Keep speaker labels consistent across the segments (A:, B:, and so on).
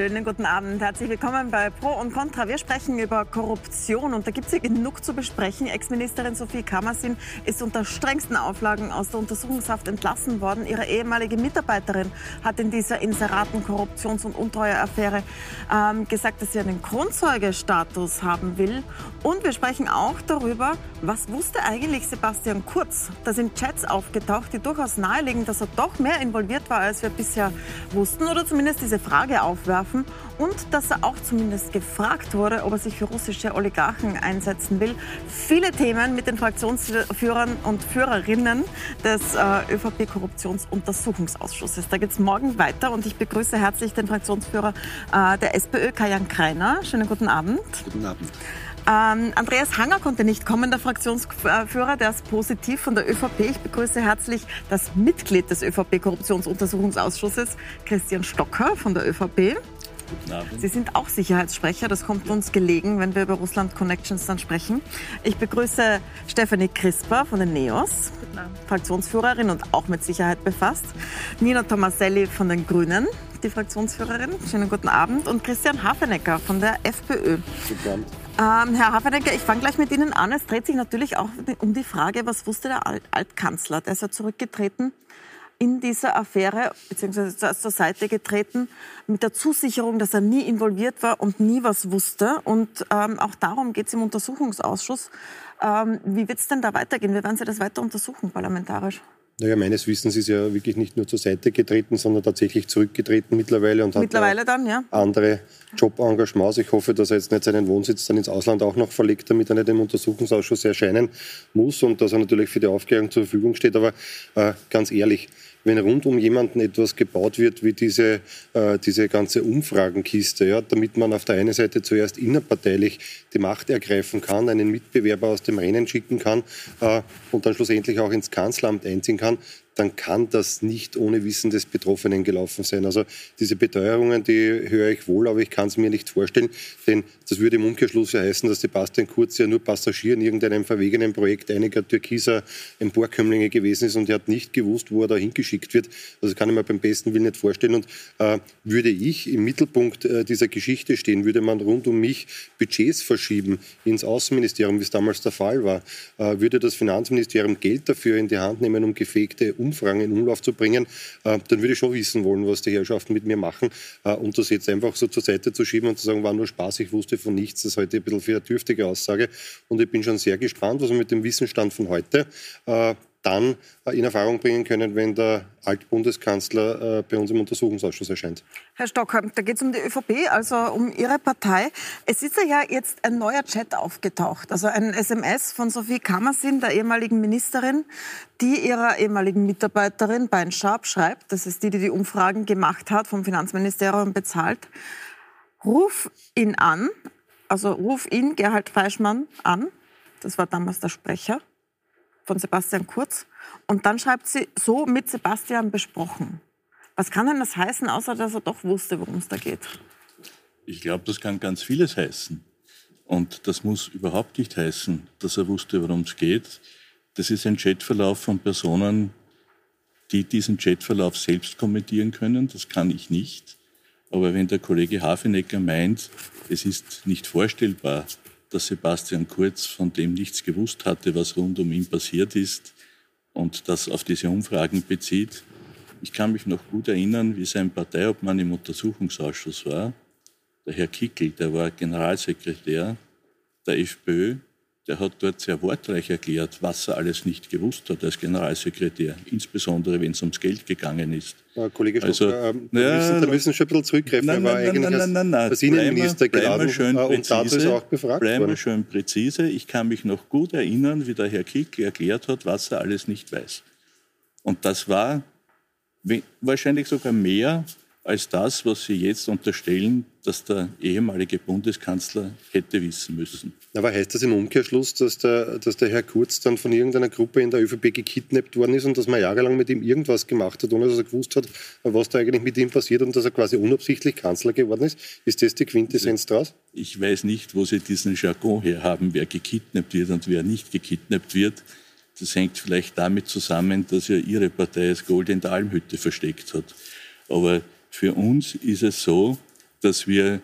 A: Schönen guten Abend. Herzlich willkommen bei Pro und Contra. Wir sprechen über Korruption und da gibt es ja genug zu besprechen. Ex-Ministerin Sophie Kammersin ist unter strengsten Auflagen aus der Untersuchungshaft entlassen worden. Ihre ehemalige Mitarbeiterin hat in dieser Inseraten Korruptions- und Untreueaffäre ähm, gesagt, dass sie einen Kronzeugestatus haben will. Und wir sprechen auch darüber, was wusste eigentlich Sebastian Kurz? Da sind Chats aufgetaucht, die durchaus nahelegen, dass er doch mehr involviert war, als wir bisher wussten oder zumindest diese Frage aufwerfen und dass er auch zumindest gefragt wurde, ob er sich für russische Oligarchen einsetzen will. Viele Themen mit den Fraktionsführern und Führerinnen des äh, ÖVP-Korruptionsuntersuchungsausschusses. Da geht es morgen weiter und ich begrüße herzlich den Fraktionsführer äh, der SPÖ, Kajan Kreiner. Schönen guten Abend.
B: Guten Abend.
A: Ähm, Andreas Hanger konnte nicht kommen, der Fraktionsführer, der ist positiv von der ÖVP. Ich begrüße herzlich das Mitglied des ÖVP-Korruptionsuntersuchungsausschusses, Christian Stocker von der ÖVP. Sie sind auch Sicherheitssprecher, das kommt uns gelegen, wenn wir über Russland Connections dann sprechen. Ich begrüße Stefanie Crisper von den NEOS, Fraktionsführerin und auch mit Sicherheit befasst. Nina Tomaselli von den Grünen, die Fraktionsführerin. Schönen guten Abend. Und Christian Hafenecker von der FPÖ. Guten Abend. Ähm, Herr Hafenecker, ich fange gleich mit Ihnen an. Es dreht sich natürlich auch um die Frage, was wusste der Altkanzler? Der ist ja zurückgetreten in dieser Affäre, beziehungsweise zur Seite getreten, mit der Zusicherung, dass er nie involviert war und nie was wusste. Und ähm, auch darum geht es im Untersuchungsausschuss. Ähm, wie wird es denn da weitergehen? Wie werden Sie das weiter untersuchen parlamentarisch?
B: Naja, meines Wissens ist er wirklich nicht nur zur Seite getreten, sondern tatsächlich zurückgetreten mittlerweile und
A: mittlerweile hat dann, ja.
B: andere Jobengagements. Ich hoffe, dass er jetzt nicht seinen Wohnsitz dann ins Ausland auch noch verlegt, damit er nicht im Untersuchungsausschuss erscheinen muss und dass er natürlich für die Aufklärung zur Verfügung steht. Aber äh, ganz ehrlich, wenn rund um jemanden etwas gebaut wird wie diese, äh, diese ganze Umfragenkiste, ja, damit man auf der einen Seite zuerst innerparteilich die Macht ergreifen kann, einen Mitbewerber aus dem Rennen schicken kann äh, und dann schlussendlich auch ins Kanzleramt einziehen kann, dann kann das nicht ohne Wissen des Betroffenen gelaufen sein. Also diese Beteuerungen, die höre ich wohl, aber ich kann es mir nicht vorstellen, denn das würde im Umkehrschluss ja heißen, dass Sebastian Kurz ja nur Passagier in irgendeinem verwegenen Projekt einiger türkiser Emporkömmlinge gewesen ist und er hat nicht gewusst, wo er da hingeschickt wird. Also das kann ich mir beim besten Willen nicht vorstellen. Und äh, würde ich im Mittelpunkt äh, dieser Geschichte stehen, würde man rund um mich Budgets verschieben ins Außenministerium, wie es damals der Fall war, äh, würde das Finanzministerium Geld dafür in die Hand nehmen, um gefegte Umfragen in Umlauf zu bringen, äh, dann würde ich schon wissen wollen, was die Herrschaften mit mir machen. Äh, und das jetzt einfach so zur Seite zu schieben und zu sagen, war nur Spaß, ich wusste von nichts, das ist heute ein bisschen für eine dürftige Aussage. Und ich bin schon sehr gespannt, was wir mit dem Wissensstand von heute äh, dann äh, in Erfahrung bringen können, wenn der Altbundeskanzler äh, bei uns im Untersuchungsausschuss erscheint.
A: Herr Stockholm, da geht es um die ÖVP, also um Ihre Partei. Es ist ja jetzt ein neuer Chat aufgetaucht, also ein SMS von Sophie Kammersin, der ehemaligen Ministerin, die ihrer ehemaligen Mitarbeiterin Bein Sharp schreibt, das ist die, die die Umfragen gemacht hat, vom Finanzministerium bezahlt. Ruf ihn an, also ruf ihn, Gerhard Feischmann, an. Das war damals der Sprecher von Sebastian Kurz. Und dann schreibt sie, so mit Sebastian besprochen. Was kann denn das heißen, außer dass er doch wusste, worum es da geht?
C: Ich glaube, das kann ganz vieles heißen. Und das muss überhaupt nicht heißen, dass er wusste, worum es geht. Das ist ein Chatverlauf von Personen, die diesen Chatverlauf selbst kommentieren können. Das kann ich nicht. Aber wenn der Kollege Hafenecker meint, es ist nicht vorstellbar, dass Sebastian Kurz von dem nichts gewusst hatte, was rund um ihn passiert ist und das auf diese Umfragen bezieht. Ich kann mich noch gut erinnern, wie sein Parteiobmann im Untersuchungsausschuss war. Der Herr Kickel, der war Generalsekretär der FPÖ der hat dort sehr wortreich erklärt, was er alles nicht gewusst hat als Generalsekretär, insbesondere wenn es ums Geld gegangen ist.
B: Ja, Kollege also, Stocker, ähm, da, müssen, da müssen schon ein bisschen zurückgreifen. Nein, er war eigentlich nein, nein, nein, nein, als Innenminister geladen schön äh, und dazu ist er auch befragt
C: bleiben
B: worden.
C: schön präzise. Ich kann mich noch gut erinnern, wie der Herr Kick erklärt hat, was er alles nicht weiß. Und das war wahrscheinlich sogar mehr als das, was Sie jetzt unterstellen, dass der ehemalige Bundeskanzler hätte wissen müssen.
B: Aber heißt das im Umkehrschluss, dass der, dass der Herr Kurz dann von irgendeiner Gruppe in der ÖVP gekidnappt worden ist und dass man jahrelang mit ihm irgendwas gemacht hat, ohne dass er gewusst hat, was da eigentlich mit ihm passiert und dass er quasi unabsichtlich Kanzler geworden ist? Ist das die Quintessenz daraus?
C: Ich weiß nicht, wo Sie diesen Jargon her haben, wer gekidnappt wird und wer nicht gekidnappt wird. Das hängt vielleicht damit zusammen, dass ja Ihre Partei das Gold in der Almhütte versteckt hat. Aber für uns ist es so, dass wir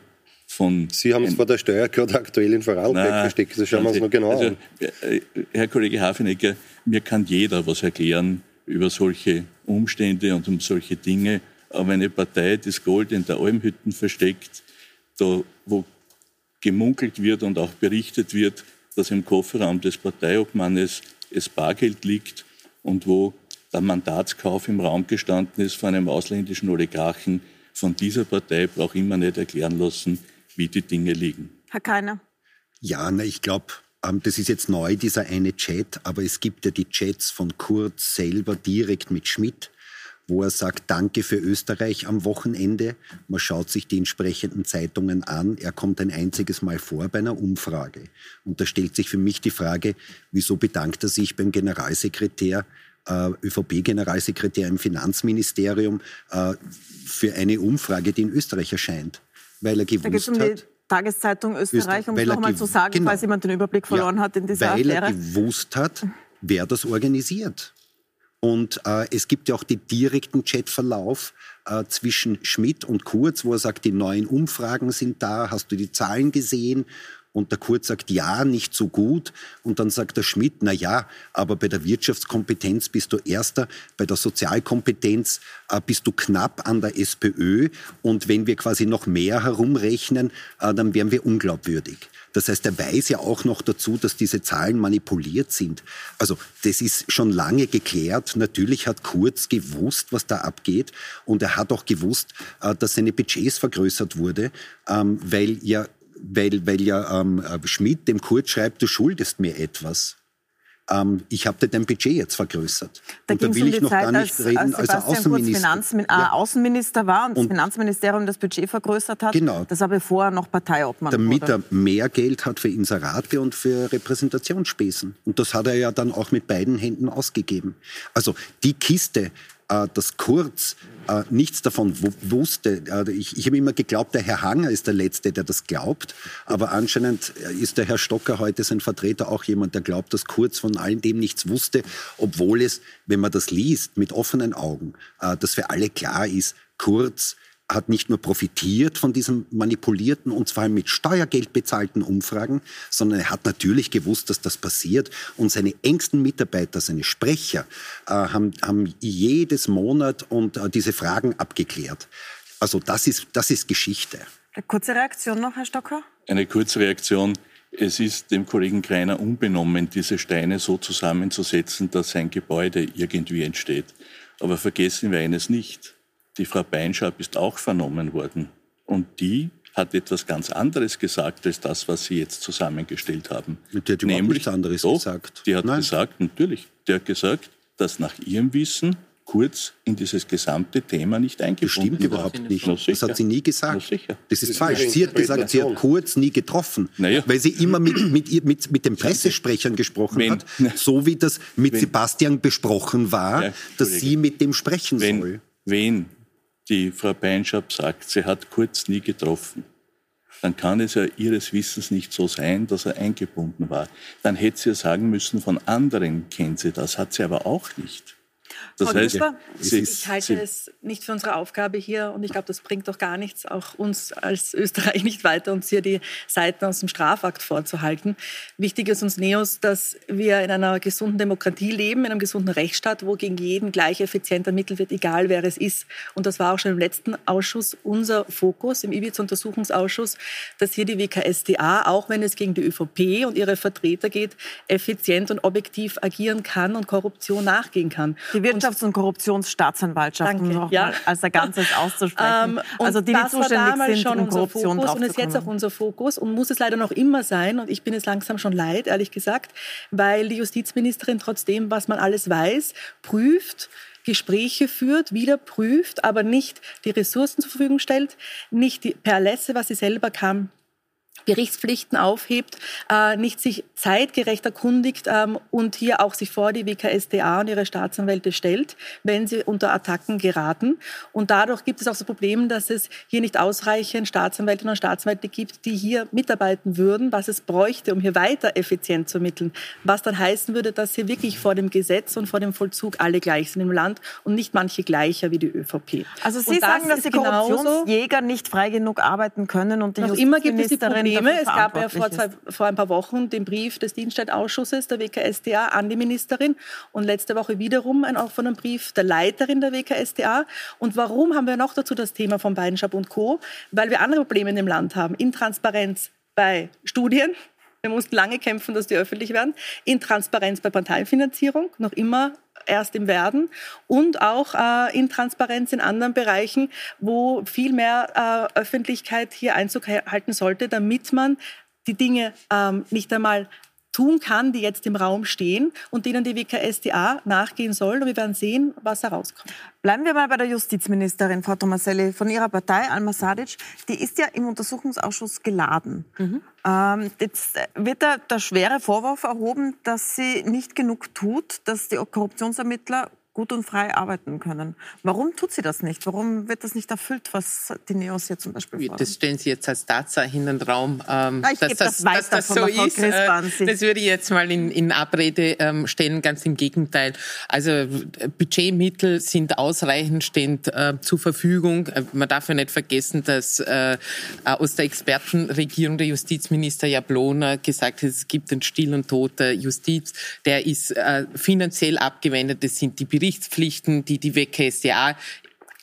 C: von.
B: Sie haben es vor der Steuer gerade aktuell in Vorarlberg versteckt. Das schauen wir uns noch genau also, an.
C: Äh, Herr Kollege Hafenecker, mir kann jeder was erklären über solche Umstände und um solche Dinge. Aber eine Partei, das Gold in der Almhütten versteckt, da, wo gemunkelt wird und auch berichtet wird, dass im Kofferraum des Parteiobmannes es Bargeld liegt und wo der Mandatskauf im Raum gestanden ist von einem ausländischen Oligarchen, von dieser Partei braucht immer nicht erklären lassen, wie die Dinge liegen.
A: Herr Keiner.
D: Ja, na, ich glaube, ähm, das ist jetzt neu, dieser eine Chat, aber es gibt ja die Chats von Kurz selber direkt mit Schmidt wo er sagt, danke für Österreich am Wochenende. Man schaut sich die entsprechenden Zeitungen an. Er kommt ein einziges Mal vor bei einer Umfrage. Und da stellt sich für mich die Frage, wieso bedankt er sich beim Generalsekretär, äh, ÖVP-Generalsekretär im Finanzministerium, äh, für eine Umfrage, die in Österreich erscheint? Weil er gewusst um hat...
A: Tageszeitung Österreich, um es nochmal zu sagen, genau, falls jemand den Überblick verloren ja, hat in dieser
D: weil
A: Affäre.
D: Weil er gewusst hat, wer das organisiert. Und äh, es gibt ja auch den direkten Chatverlauf äh, zwischen Schmidt und Kurz, wo er sagt, die neuen Umfragen sind da, hast du die Zahlen gesehen? Und der Kurz sagt, ja, nicht so gut. Und dann sagt der Schmidt, na ja, aber bei der Wirtschaftskompetenz bist du Erster, bei der Sozialkompetenz äh, bist du knapp an der SPÖ. Und wenn wir quasi noch mehr herumrechnen, äh, dann wären wir unglaubwürdig. Das heißt, er weiß ja auch noch dazu, dass diese Zahlen manipuliert sind. Also das ist schon lange geklärt. Natürlich hat Kurz gewusst, was da abgeht. Und er hat auch gewusst, äh, dass seine Budgets vergrößert wurde, ähm, weil ja weil, weil ja ähm, Schmidt dem Kurz schreibt, du schuldest mir etwas. Ähm, ich habe dir dein Budget jetzt vergrößert.
A: Da und da will um ich noch Zeit, gar nicht als, reden, als, als Außenminister. Finanzmin äh, ja. Außenminister war und, und, das Finanzministerium das Budget vergrößert hat. Genau. Das war bevor er noch Parteiobmann
D: Damit wurde. er mehr Geld hat für Inserate und für Repräsentationsspesen. Und das hat er ja dann auch mit beiden Händen ausgegeben. Also die Kiste, äh, dass Kurz äh, nichts davon wusste. Äh, ich, ich habe immer geglaubt, der Herr Hanger ist der Letzte, der das glaubt. Aber anscheinend ist der Herr Stocker heute sein Vertreter auch jemand, der glaubt, dass Kurz von all dem nichts wusste, obwohl es, wenn man das liest, mit offenen Augen, äh, dass für alle klar ist, Kurz hat nicht nur profitiert von diesen manipulierten und zwar mit Steuergeld bezahlten Umfragen, sondern er hat natürlich gewusst, dass das passiert. Und seine engsten Mitarbeiter, seine Sprecher, äh, haben, haben jedes Monat und äh, diese Fragen abgeklärt. Also das ist, das ist Geschichte.
A: Eine kurze Reaktion noch, Herr Stocker?
C: Eine kurze Reaktion. Es ist dem Kollegen Kreiner unbenommen, diese Steine so zusammenzusetzen, dass ein Gebäude irgendwie entsteht. Aber vergessen wir eines nicht die Frau Beinschab ist auch vernommen worden. Und die hat etwas ganz anderes gesagt als das, was Sie jetzt zusammengestellt haben.
D: Die hat Nämlich, nichts anderes doch, gesagt.
C: Die hat Nein. gesagt, natürlich, die hat gesagt, dass nach ihrem Wissen Kurz in dieses gesamte Thema nicht eingebunden
D: Stimmt überhaupt nicht. Das hat sie nie gesagt. Das ist falsch. Sie hat gesagt, sie hat Kurz nie getroffen, naja. weil sie immer mit, mit, mit, mit den Pressesprechern gesprochen wenn, hat, so wie das mit wenn, Sebastian besprochen war, ja, dass sie mit dem sprechen
C: wenn,
D: soll.
C: Wen die Frau Beinschab sagt, sie hat Kurz nie getroffen, dann kann es ja ihres Wissens nicht so sein, dass er eingebunden war. Dann hätte sie ja sagen müssen, von anderen kennt sie das, hat sie aber auch nicht.
E: Das Frau heißt, Sie, ich halte Sie, es nicht für unsere Aufgabe hier und ich glaube, das bringt doch gar nichts, auch uns als Österreich nicht weiter, uns hier die Seiten aus dem Strafakt vorzuhalten. Wichtig ist uns Neos, dass wir in einer gesunden Demokratie leben, in einem gesunden Rechtsstaat, wo gegen jeden gleich effizient ermittelt wird, egal wer es ist. Und das war auch schon im letzten Ausschuss unser Fokus, im Ibiza-Untersuchungsausschuss, dass hier die WKSDA, auch wenn es gegen die ÖVP und ihre Vertreter geht, effizient und objektiv agieren kann und Korruption nachgehen kann.
A: Die Wirtschafts- und Korruptionsstaatsanwaltschaften noch ja. als ein Ganzes auszusprechen. Ähm, also die, die zuständig sind, schon um Korruption
E: Fokus und ist jetzt auch unser Fokus und muss es leider noch immer sein. Und ich bin es langsam schon leid, ehrlich gesagt, weil die Justizministerin trotzdem, was man alles weiß, prüft, Gespräche führt, wieder prüft, aber nicht die Ressourcen zur Verfügung stellt, nicht die, per Lässe, was sie selber kann, Gerichtspflichten aufhebt, äh, nicht sich zeitgerecht erkundigt ähm, und hier auch sich vor die WKSDA und ihre Staatsanwälte stellt, wenn sie unter Attacken geraten. Und dadurch gibt es auch das Problem, dass es hier nicht ausreichend Staatsanwältinnen und Staatsanwälte gibt, die hier mitarbeiten würden, was es bräuchte, um hier weiter effizient zu ermitteln. Was dann heißen würde, dass hier wirklich vor dem Gesetz und vor dem Vollzug alle gleich sind im Land und nicht manche gleicher wie die ÖVP.
A: Also Sie sagen, dass die Korruptionsjäger nicht frei genug arbeiten können und die
E: Noch immer gibt es die Probleme Probleme. Es gab ja vor, zwei, vor, ein paar Wochen den Brief des Dienststellenausschusses der WKSDA an die Ministerin und letzte Woche wiederum einen offenen Brief der Leiterin der WKSDA. Und warum haben wir noch dazu das Thema von Beidenschap und Co.? Weil wir andere Probleme in dem Land haben. Intransparenz bei Studien, wir mussten lange kämpfen, dass die öffentlich werden. Intransparenz bei Parteienfinanzierung, noch immer erst im Werden und auch äh, Intransparenz in anderen Bereichen, wo viel mehr äh, Öffentlichkeit hier Einzug halten sollte, damit man die Dinge ähm, nicht einmal tun kann, die jetzt im Raum stehen und denen die WKSDA nachgehen soll. Und wir werden sehen, was herauskommt.
A: Bleiben wir mal bei der Justizministerin, Frau Tomaselli, von Ihrer Partei, Alma Sadic. Die ist ja im Untersuchungsausschuss geladen. Mhm. Ähm, jetzt wird da der schwere Vorwurf erhoben, dass sie nicht genug tut, dass die Korruptionsermittler gut und frei arbeiten können. Warum tut sie das nicht? Warum wird das nicht erfüllt, was die Neos hier zum Beispiel fordern?
F: Das stellen Sie jetzt als Tatsache in den Raum,
A: ähm, Na, dass, das, das, dass das so ist. Äh,
F: das würde ich jetzt mal in, in Abrede ähm, stellen, ganz im Gegenteil. Also Budgetmittel sind ausreichend, stehen äh, zur Verfügung. Äh, man darf ja nicht vergessen, dass äh, aus der Expertenregierung der Justizminister Jablona gesagt hat, es gibt einen Still und Tod der Justiz. Der ist äh, finanziell abgewendet. Das sind die Berichte Berichtspflichten, die die WKSDA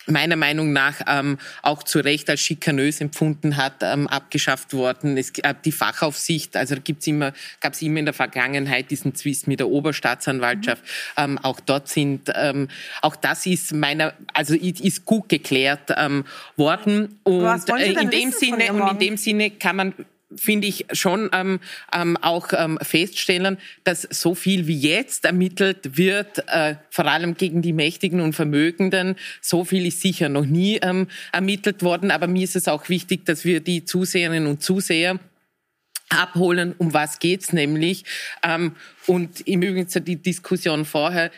F: meiner Meinung nach ähm, auch zu Recht als schikanös empfunden hat, ähm, abgeschafft worden. Es, äh, die Fachaufsicht, also gibt's immer, gab es immer in der Vergangenheit diesen Zwist mit der Oberstaatsanwaltschaft. Mhm. Ähm, auch dort sind, ähm, auch das ist meiner, also ist gut geklärt ähm, worden. Und äh, in dem Sinne, und in dem Sinne kann man finde ich, schon ähm, ähm, auch ähm, feststellen, dass so viel wie jetzt ermittelt wird, äh, vor allem gegen die Mächtigen und Vermögenden, so viel ist sicher noch nie ähm, ermittelt worden. Aber mir ist es auch wichtig, dass wir die Zuseherinnen und Zuseher abholen, um was geht's nämlich. Ähm, und im Übrigen zu die Diskussion vorher,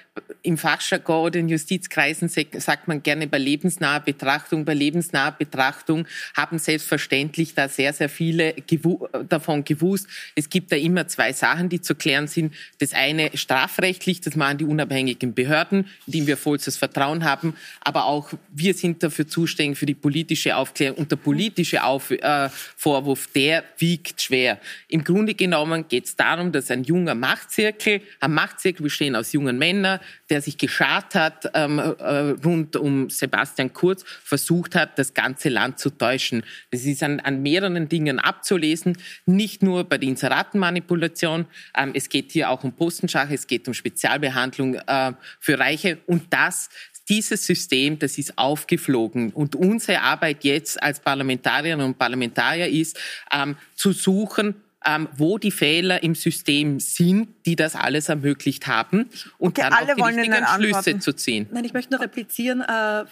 F: im Fachjargon oder in Justizkreisen sagt man gerne bei lebensnaher Betrachtung. Bei lebensnaher Betrachtung haben selbstverständlich da sehr, sehr viele gewu davon gewusst. Es gibt da immer zwei Sachen, die zu klären sind. Das eine strafrechtlich, das machen die unabhängigen Behörden, in denen wir vollstes Vertrauen haben. Aber auch wir sind dafür zuständig für die politische Aufklärung. Und der politische Auf äh, Vorwurf, der wiegt schwer. Im Grunde genommen geht es darum, dass ein junger Macht Machtzirkel, ein Machtzirkel bestehen aus jungen Männern, der sich geschart hat ähm, äh, rund um Sebastian Kurz, versucht hat, das ganze Land zu täuschen. Das ist an, an mehreren Dingen abzulesen, nicht nur bei der Inseratenmanipulation. Ähm, es geht hier auch um Postenschach, es geht um Spezialbehandlung äh, für Reiche und das dieses System, das ist aufgeflogen. Und unsere Arbeit jetzt als Parlamentarierinnen und Parlamentarier ist, ähm, zu suchen, ähm, wo die Fehler im System sind, die das alles ermöglicht haben und okay, dann auch die richtigen Schlüsse zu ziehen.
E: Nein, ich möchte noch replizieren. Äh,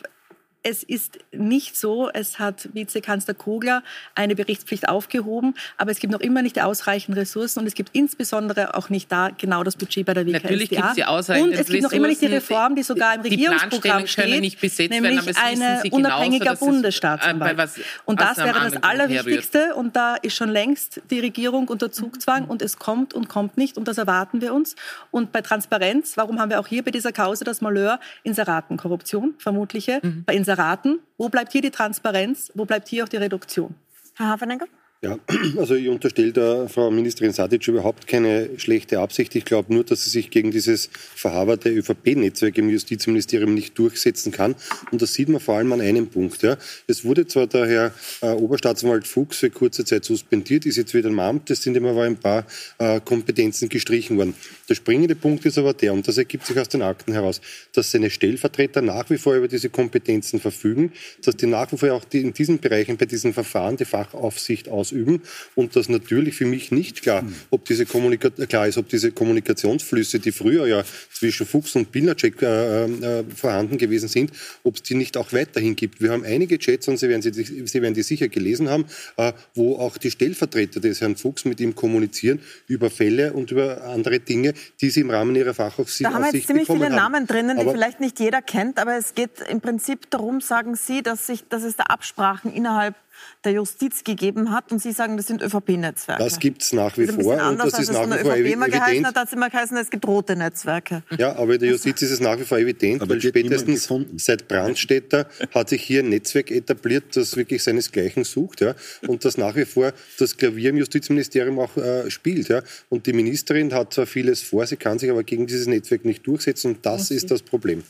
E: es ist nicht so, es hat Vizekanzler Kogler eine Berichtspflicht aufgehoben, aber es gibt noch immer nicht ausreichend Ressourcen und es gibt insbesondere auch nicht da genau das Budget bei der WKSDA.
F: Natürlich gibt es die ausreichend
E: Und es gibt noch immer nicht die Reform, die sogar im Regierungsprogramm steht,
F: nicht besetzt
E: nämlich
F: werden,
E: eine unabhängiger Bundesstaatsanwalt. Äh, und das wäre das Allerwichtigste und da ist schon längst die Regierung unter Zugzwang und es kommt und kommt nicht und das erwarten wir uns. Und bei Transparenz, warum haben wir auch hier bei dieser Kause das Malheur Inseratenkorruption, vermutliche, mhm. bei Inseraten Inseraten. Wo bleibt hier die Transparenz? Wo bleibt hier auch die Reduktion?
A: Herr Hafenegger?
B: Ja, also ich unterstelle der Frau Ministerin Sadic überhaupt keine schlechte Absicht. Ich glaube nur, dass sie sich gegen dieses verhaberte ÖVP-Netzwerk im Justizministerium nicht durchsetzen kann. Und das sieht man vor allem an einem Punkt. Ja. Es wurde zwar der Herr äh, Oberstaatsanwalt Fuchs für kurze Zeit suspendiert, ist jetzt wieder im Amt. Es sind immer ein paar äh, Kompetenzen gestrichen worden. Der springende Punkt ist aber der, und das ergibt sich aus den Akten heraus, dass seine Stellvertreter nach wie vor über diese Kompetenzen verfügen, dass die nach wie vor auch die in diesen Bereichen bei diesen Verfahren die Fachaufsicht ausüben ausüben und dass natürlich für mich nicht klar, ob diese Kommunika klar ist, ob diese Kommunikationsflüsse, die früher ja zwischen Fuchs und Pilnacek äh, äh, vorhanden gewesen sind, ob es die nicht auch weiterhin gibt. Wir haben einige Chats, und Sie werden, sie, sie werden die sicher gelesen haben, äh, wo auch die Stellvertreter des Herrn Fuchs mit ihm kommunizieren über Fälle und über andere Dinge, die sie im Rahmen ihrer Fachaufsicht
A: Da haben wir jetzt ziemlich viele haben. Namen drinnen, die vielleicht nicht jeder kennt, aber es geht im Prinzip darum, sagen Sie, dass, sich, dass es da Absprachen innerhalb der Justiz gegeben hat. Und Sie sagen, das sind ÖVP-Netzwerke.
B: Das gibt es nach wie vor.
A: Und das ist nach wie vor evident. Geheißen hat, hat es immer geheißen, es gibt rote Netzwerke.
B: Ja, aber in der Justiz ist es nach wie vor evident, aber weil spätestens seit Brandstätter hat sich hier ein Netzwerk etabliert, das wirklich seinesgleichen sucht. Ja, und das nach wie vor das Klavier im Justizministerium auch äh, spielt. Ja. Und die Ministerin hat zwar vieles vor, sie kann sich aber gegen dieses Netzwerk nicht durchsetzen. Und das ist das Problem.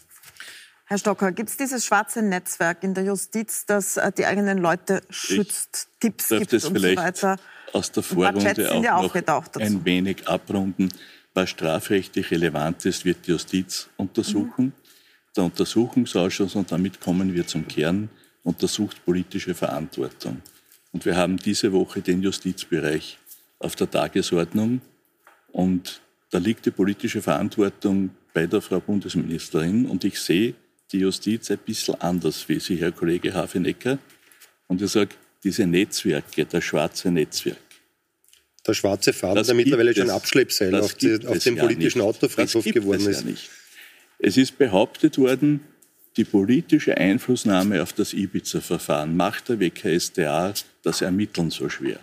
A: Herr Stocker, gibt es dieses schwarze Netzwerk in der Justiz, das äh, die eigenen Leute schützt, ich Tipps gibt
C: das
A: und
C: so
A: weiter?
C: Aus der Vorrunde auch ja noch ein wenig abrunden. Was strafrechtlich relevant ist, wird die Justiz untersuchen. Mhm. Der Untersuchungsausschuss, und damit kommen wir zum Kern, untersucht politische Verantwortung. Und wir haben diese Woche den Justizbereich auf der Tagesordnung. Und da liegt die politische Verantwortung bei der Frau Bundesministerin. Und ich sehe die Justiz ein bisschen anders wie Sie, Herr Kollege Hafenecker. Und ich sage, diese Netzwerke, das schwarze Netzwerk.
B: Der schwarze Faden, der mittlerweile schon Abschleppseil auf, die, auf dem politischen ja Autofriedhof geworden ist. Ja
C: es ist behauptet worden, die politische Einflussnahme auf das Ibiza-Verfahren macht der WKStA das Ermitteln so schwer.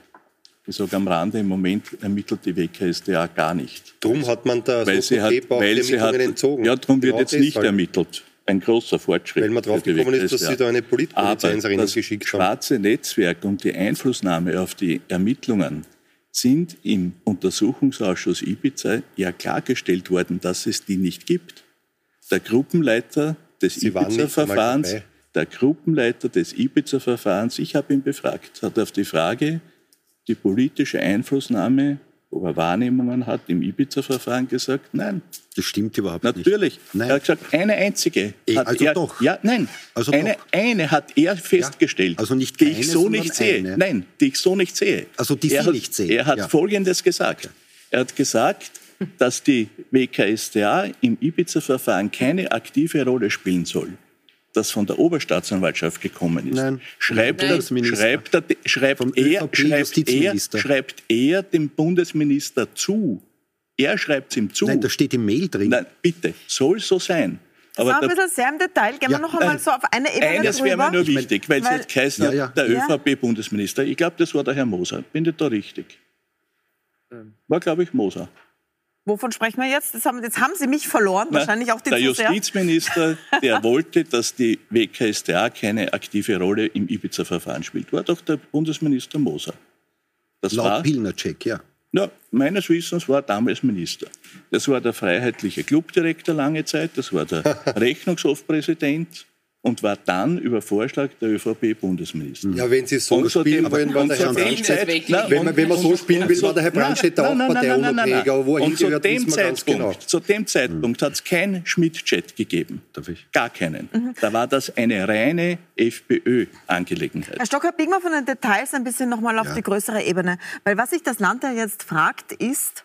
C: Ich sage am Rande, im Moment ermittelt die WKStA gar nicht.
B: Darum hat man da
C: weil so sie hat, weil sie hat, entzogen. Ja, darum wird genau jetzt nicht ermittelt ein großer Fortschritt.
B: Weil man drauf gekommen ist, dass Sie da eine Politpolizei ins Rennen geschickt
C: haben. Das schwarze Netzwerk und die Einflussnahme auf die Ermittlungen sind im Untersuchungsausschuss Ibiza ja klargestellt worden, dass es die nicht gibt. Der Gruppenleiter des Ibiza-Verfahrens, der Gruppenleiter des Ibiza-Verfahrens, ich habe ihn befragt, hat auf die Frage, die politische Einflussnahme ob er Wahrnehmungen hat, im Ibiza-Verfahren gesagt, nein.
D: Das stimmt überhaupt
C: Natürlich. nicht. Natürlich. Er hat gesagt, eine einzige.
D: E,
C: hat
D: also
C: er,
D: doch.
C: Ja, nein. Also eine, doch. eine hat er festgestellt,
D: ja. also nicht keine,
C: die ich so nicht sehe.
D: Eine.
C: Nein, die ich so nicht sehe.
D: Also die
C: er
D: Sie
C: hat,
D: nicht sehen.
C: Er hat ja. Folgendes gesagt. Er hat gesagt, dass die WKStA im Ibiza-Verfahren keine aktive Rolle spielen soll das von der Oberstaatsanwaltschaft gekommen ist,
D: Nein.
C: schreibt. Er, schreibt, er, schreibt, er, schreibt, er, schreibt er dem Bundesminister zu. Er schreibt es ihm zu.
D: Nein, da steht im Mail drin.
C: Nein, bitte, soll so sein.
A: Aber das war ein bisschen sehr im Detail. Gehen ja. wir noch einmal so auf eine Ebene
C: Eines wäre mir nur wichtig, weil, weil es jetzt heißt, ja, ja. der ÖVP-Bundesminister, ich glaube, das war der Herr Moser. Bin ich da richtig? Ähm. War, glaube ich, Moser.
A: Wovon sprechen wir jetzt? Haben, jetzt haben Sie mich verloren, Na, wahrscheinlich auch
C: den Der Justizminister, der wollte, dass die WKStA keine aktive Rolle im Ibiza-Verfahren spielt, war doch der Bundesminister Moser.
D: Das Laut war, Pilnacek, ja.
C: Ja, meines Wissens war damals Minister. Das war der freiheitliche Clubdirektor lange Zeit, das war der Rechnungshofpräsident und war dann über Vorschlag der ÖVP-Bundesminister.
B: Ja, wenn Sie so spielen wollen, war der Herr Brandstätter, wenn, man, wenn man so spielen will, war der Herr Brandstätter auch Parteiunabhängiger, aber wo er hingehört,
C: dem Zeitpunkt, genau. Zu dem Zeitpunkt hat es keinen Schmidt-Chat gegeben. Gar keinen. Mhm. Da war das eine reine FPÖ-Angelegenheit.
A: Herr Stocker, biegen wir von den Details ein bisschen nochmal auf ja. die größere Ebene. Weil was sich das Land ja jetzt fragt, ist,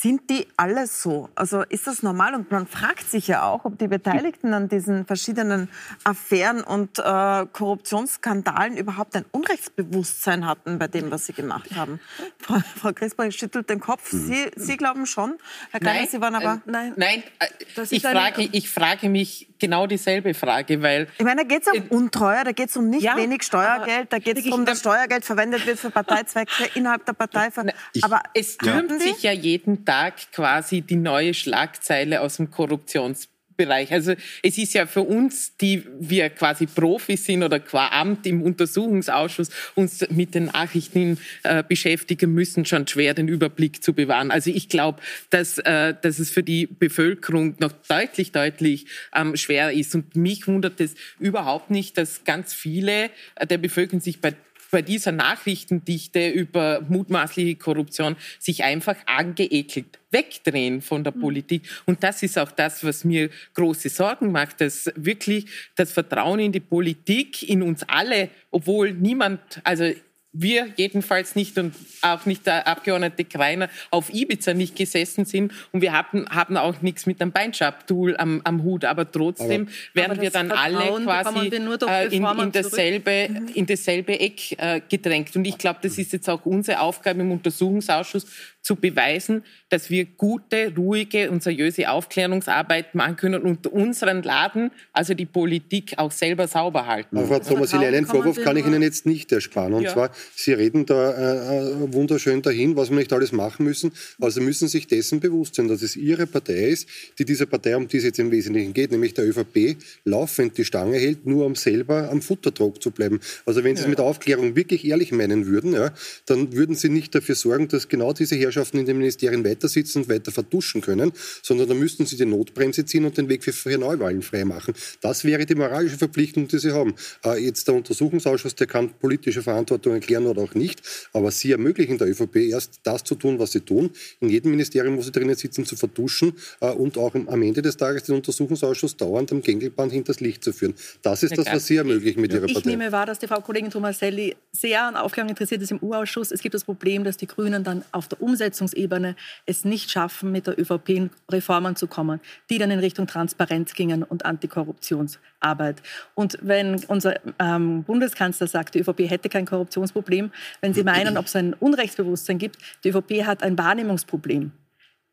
A: sind die alle so? Also ist das normal? Und man fragt sich ja auch, ob die Beteiligten an diesen verschiedenen Affären und äh, Korruptionsskandalen überhaupt ein Unrechtsbewusstsein hatten bei dem, was sie gemacht haben. Frau, Frau Griesbach schüttelt den Kopf. Mhm. Sie, sie glauben schon.
F: Herr Kleiner, nein, Sie waren aber... Äh, nein, nein äh, ich, frage, ich frage mich genau dieselbe Frage, weil...
A: Ich meine, da geht es um Untreue, da geht es um nicht ja, wenig Steuergeld, da geht es darum, dass Steuergeld verwendet wird für Parteizwecke innerhalb der Partei.
F: Ich, aber es türmt sich ja jeden Tag quasi die neue Schlagzeile aus dem Korruptions Bereich. Also es ist ja für uns, die wir quasi Profis sind oder qua Amt im Untersuchungsausschuss uns mit den Nachrichten äh, beschäftigen müssen, schon schwer den Überblick zu bewahren. Also ich glaube, dass, äh, dass es für die Bevölkerung noch deutlich, deutlich ähm, schwer ist. Und mich wundert es überhaupt nicht, dass ganz viele der Bevölkerung sich bei bei dieser Nachrichtendichte über mutmaßliche Korruption sich einfach angeekelt wegdrehen von der mhm. Politik. Und das ist auch das, was mir große Sorgen macht, dass wirklich das Vertrauen in die Politik, in uns alle, obwohl niemand, also wir jedenfalls nicht und auch nicht der Abgeordnete Kreiner auf Ibiza nicht gesessen sind und wir haben, haben auch nichts mit einem Beinschabtool am, am Hut, aber trotzdem aber, werden aber wir dann alle quasi äh, in, in, dasselbe, in dasselbe Eck äh, gedrängt. Und ich glaube, das ist jetzt auch unsere Aufgabe im Untersuchungsausschuss, zu beweisen, dass wir gute, ruhige und seriöse Aufklärungsarbeit machen können und unseren Laden, also die Politik, auch selber sauber halten.
B: Aber Frau Thomasili, einen Vorwurf kann ich Ihnen jetzt nicht ersparen. Und ja. zwar, Sie reden da äh, äh, wunderschön dahin, was wir nicht alles machen müssen. Also müssen sich dessen bewusst sein, dass es Ihre Partei ist, die dieser Partei, um die es jetzt im Wesentlichen geht, nämlich der ÖVP, laufend die Stange hält, nur um selber am Futtertrog zu bleiben. Also wenn Sie ja. es mit Aufklärung wirklich ehrlich meinen würden, ja, dann würden Sie nicht dafür sorgen, dass genau diese Herrschaft Herrschaften in den Ministerien weiter sitzen und weiter vertuschen können, sondern da müssten sie die Notbremse ziehen und den Weg für, für Neuwahlen freimachen. Das wäre die moralische Verpflichtung, die sie haben. Äh, jetzt der Untersuchungsausschuss, der kann politische Verantwortung erklären oder auch nicht, aber sie ermöglichen der ÖVP erst das zu tun, was sie tun. In jedem Ministerium, wo sie drinnen sitzen, zu vertuschen äh, und auch am Ende des Tages den Untersuchungsausschuss dauernd am Gängelband hinters Licht zu führen. Das ist das, was Sie ermöglichen mit Ihrer
E: Partei.
B: Ich
E: nehme wahr, dass die Frau Kollegin Tomaselli sehr an Aufklärung interessiert ist im U-Ausschuss. Es gibt das Problem, dass die Grünen dann auf der Umsetzung Umsetzungsebene es nicht schaffen, mit der ÖVP Reformen zu kommen, die dann in Richtung Transparenz gingen und Antikorruptionsarbeit. Und wenn unser ähm, Bundeskanzler sagt, die ÖVP hätte kein Korruptionsproblem, wenn Sie meinen, ob es ein Unrechtsbewusstsein gibt, die ÖVP hat ein Wahrnehmungsproblem.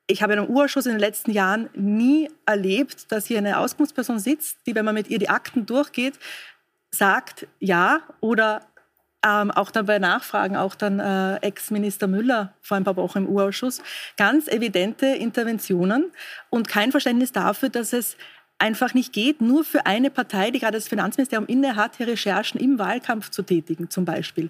E: Ich habe in einem Urschuss in den letzten Jahren nie erlebt, dass hier eine Auskunftsperson sitzt, die, wenn man mit ihr die Akten durchgeht, sagt ja oder ähm, auch dann bei Nachfragen, auch dann äh, Ex-Minister Müller vor ein paar Wochen im U-Ausschuss, ganz evidente Interventionen und kein Verständnis dafür, dass es einfach nicht geht, nur für eine Partei, die gerade das Finanzministerium inne hat, hier Recherchen im Wahlkampf zu tätigen, zum Beispiel.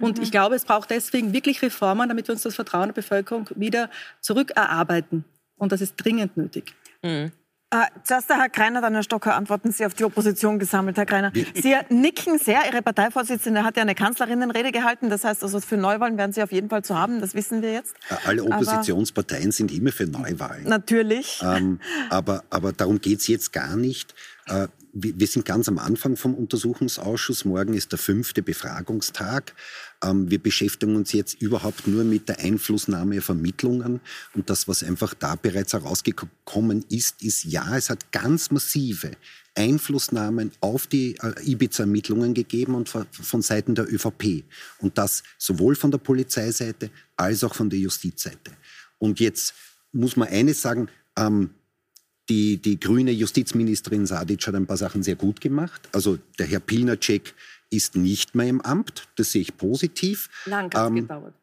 E: Und mhm. ich glaube, es braucht deswegen wirklich Reformen, damit wir uns das Vertrauen der Bevölkerung wieder zurückerarbeiten. Und das ist dringend nötig.
A: Mhm. Äh, zuerst der Herr Kreiner, dann Herr Stocker, antworten Sie auf die Opposition gesammelt, Herr Kreiner. Sie nicken sehr. Ihre Parteivorsitzende hat ja eine Kanzlerinnenrede gehalten. Das heißt, also für Neuwahlen werden Sie auf jeden Fall zu haben. Das wissen wir jetzt.
D: Alle Oppositionsparteien aber sind immer für Neuwahlen.
A: Natürlich.
D: Ähm, aber, aber darum geht es jetzt gar nicht. Äh, wir sind ganz am Anfang vom Untersuchungsausschuss. Morgen ist der fünfte Befragungstag. Ähm, wir beschäftigen uns jetzt überhaupt nur mit der Einflussnahme Vermittlungen. Und das, was einfach da bereits herausgekommen ist, ist, ja, es hat ganz massive Einflussnahmen auf die äh, Ibiza-Ermittlungen gegeben und von Seiten der ÖVP. Und das sowohl von der Polizeiseite als auch von der Justizseite. Und jetzt muss man eines sagen, ähm, die, die grüne Justizministerin Sadic hat ein paar Sachen sehr gut gemacht. Also der Herr Pilnacek ist nicht mehr im Amt. Das sehe ich positiv.
E: Lang hat ähm, gedauert.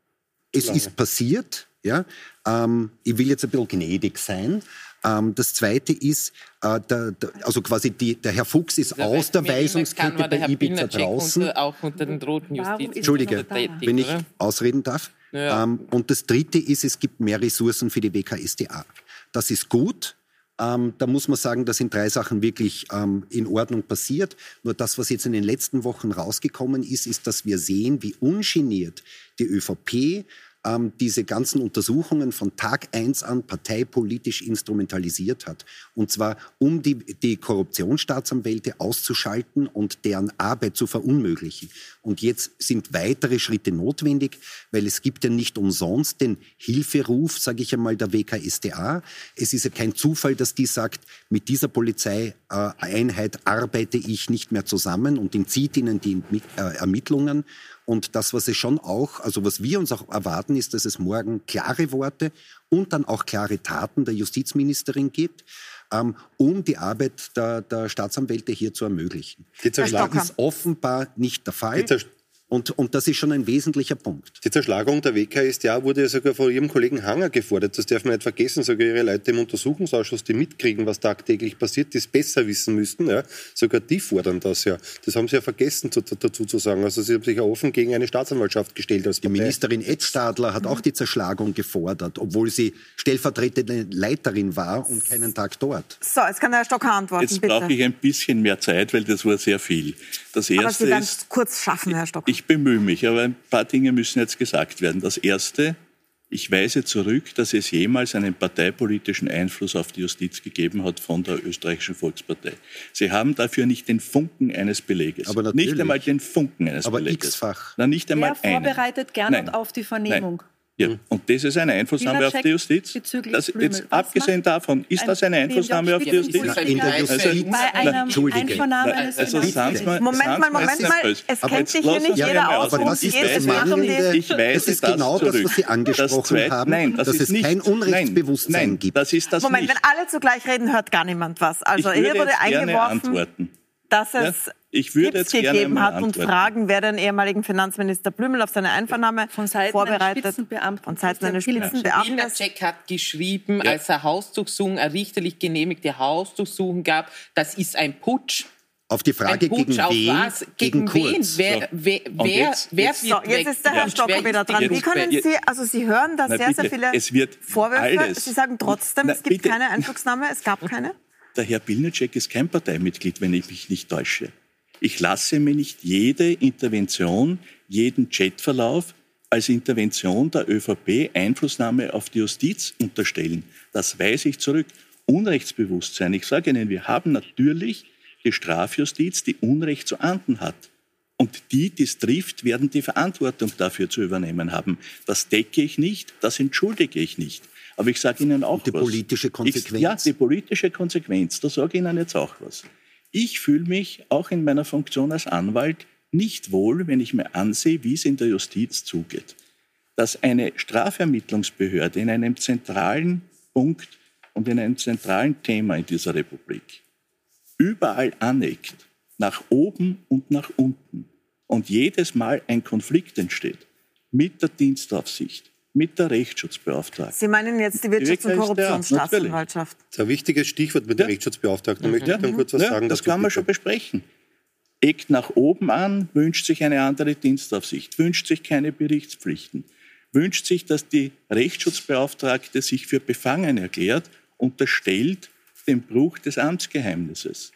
D: Es Lange. ist passiert. Ja? Ähm, ich will jetzt ein bisschen gnädig sein. Ähm, das Zweite ist, äh, der, der, also quasi die, der Herr Fuchs ist der aus der Weisungskette bei Ibiza draußen.
F: Unter, auch unter den roten
D: Justiz. Entschuldige, wenn ich ausreden darf. Ja. Ähm, und das Dritte ist, es gibt mehr Ressourcen für die WKSDA. Das ist gut. Ähm, da muss man sagen, da sind drei Sachen wirklich ähm, in Ordnung passiert. Nur das, was jetzt in den letzten Wochen rausgekommen ist, ist, dass wir sehen, wie ungeniert die ÖVP ähm, diese ganzen Untersuchungen von Tag eins an parteipolitisch instrumentalisiert hat. Und zwar, um die, die Korruptionsstaatsanwälte auszuschalten und deren Arbeit zu verunmöglichen. Und jetzt sind weitere Schritte notwendig, weil es gibt ja nicht umsonst den Hilferuf, sage ich einmal, der WKSDA. Es ist ja kein Zufall, dass die sagt, mit dieser Polizeieinheit arbeite ich nicht mehr zusammen und entzieht ihnen die äh, Ermittlungen. Und das, was es schon auch, also was wir uns auch erwarten, ist, dass es morgen klare Worte und dann auch klare Taten der Justizministerin gibt, ähm, um die Arbeit der, der Staatsanwälte hier zu ermöglichen. Das ist offenbar nicht der Fall. Und, und das ist schon ein wesentlicher Punkt.
B: Die Zerschlagung der WKStA wurde ja sogar von Ihrem Kollegen Hanger gefordert. Das darf man nicht vergessen. Sogar Ihre Leute im Untersuchungsausschuss, die mitkriegen, was tagtäglich passiert, die es besser wissen müssten. Ja. Sogar die fordern das ja. Das haben Sie ja vergessen zu, dazu zu sagen. Also Sie haben sich ja offen gegen eine Staatsanwaltschaft gestellt. Als
D: die Ministerin Ed Stadler hat auch die Zerschlagung gefordert, obwohl sie stellvertretende Leiterin war und keinen Tag dort.
A: So, jetzt kann der Herr Stocker antworten.
C: Jetzt brauche ich ein bisschen mehr Zeit, weil das war sehr viel. Das erste
A: Aber Sie werden es kurz schaffen, Herr Stocker.
C: Ich bemühe mich, aber ein paar Dinge müssen jetzt gesagt werden. Das Erste, Ich weise zurück, dass es jemals einen parteipolitischen Einfluss auf die Justiz gegeben hat von der österreichischen Volkspartei. Sie haben dafür nicht den Funken eines Beleges.
D: Aber
C: natürlich. Nicht einmal den Funken eines
D: Aber
C: Beleges.
D: x-fach.
C: Na, nicht einmal
E: Wer vorbereitet gerne auf die Vernehmung?
C: Nein. Ja, und das ist eine Einflussnahme auf die Justiz. Das, jetzt abgesehen davon, ist das eine Einflussnahme auf die Justiz?
D: In der Justiz.
E: Bei einer Einvernahme
C: also,
A: Moment mal, Moment mal. Es kennt sich hier nicht jeder aus.
D: Aber das ist das Mangelnde.
C: Ich weiß
D: das ist genau das, was Sie angesprochen haben,
C: nein, das
D: dass es
C: nicht,
D: kein Unrechtsbewusstsein
C: nein, nein,
D: gibt.
C: Das ist das
A: Moment,
C: nicht.
A: wenn alle zugleich reden, hört gar niemand was. Also
C: ich
A: hier wurde eingeworfen, dass es
C: Ja, ich würde
A: Tipps
C: jetzt gerne
A: gegeben hat und. Fragen, wer den ehemaligen Finanzminister Blümel auf seine Einvernahme
E: Von Seiten
A: vorbereitet.
E: eines Spitzenbeamten.
A: Von Seiten eines Spitzenbeamten.
F: Pilnacek hat geschrieben,
C: Ja.
F: als er Hausdurchsuchung, eine richterlich genehmigte Hausdurchsuchung gab, das ist ein Putsch.
D: Auf die Frage,
F: Putsch
D: gegen wen?
F: was? Gegen, wen?
D: Kurz.
F: Wer,
C: So.
F: wer, wer,
C: jetzt-
F: wer
C: jetzt-
A: So, jetzt ist der Herr
F: weg?
A: Stocker
F: Wer
A: wieder dran. Wie können
C: Jetzt-
A: Sie, also Sie hören da sehr, sehr
C: bitte,
A: viele
C: es wird
A: Vorwürfe.
C: alles.
A: Sie sagen trotzdem,
C: Na,
A: es gibt
C: bitte.
A: keine Einflussnahme, es gab keine.
C: Der Herr Pilnacek ist kein Parteimitglied, wenn ich mich nicht täusche. Ich lasse mir nicht jede Intervention, jeden Chatverlauf als Intervention der ÖVP Einflussnahme auf die Justiz unterstellen. Das weise ich zurück. Unrechtsbewusstsein. Ich sage Ihnen, wir haben natürlich die Strafjustiz, die Unrecht zu ahnden hat. Und die, die es trifft, werden die Verantwortung dafür zu übernehmen haben. Das decke ich nicht, das entschuldige ich nicht. Aber ich sage Ihnen auch
D: die
C: was.
D: politische Konsequenz?
C: Ich, ja, die politische Konsequenz. Da sage ich Ihnen jetzt auch was. Ich fühle mich auch in meiner Funktion als Anwalt nicht wohl, wenn ich mir ansehe, wie es in der Justiz zugeht. Dass eine Strafermittlungsbehörde in einem zentralen Punkt und in einem zentralen Thema in dieser Republik überall aneckt, nach oben und nach unten, und jedes Mal ein Konflikt entsteht mit der Dienstaufsicht, mit der Rechtsschutzbeauftragten.
A: Sie meinen jetzt die Wirtschafts- und Korruptionsstaatsanwaltschaft.
B: Das ist ein wichtiges Stichwort mit der
C: Ja.
B: Rechtsschutzbeauftragten. Da möchte ich dann kurz was
C: Ja,
B: sagen.
C: das kann man schon besprechen. Eckt nach oben an, wünscht sich eine andere Dienstaufsicht, wünscht sich keine Berichtspflichten, wünscht sich, dass die Rechtsschutzbeauftragte sich für befangen erklärt, unterstellt den Bruch des Amtsgeheimnisses.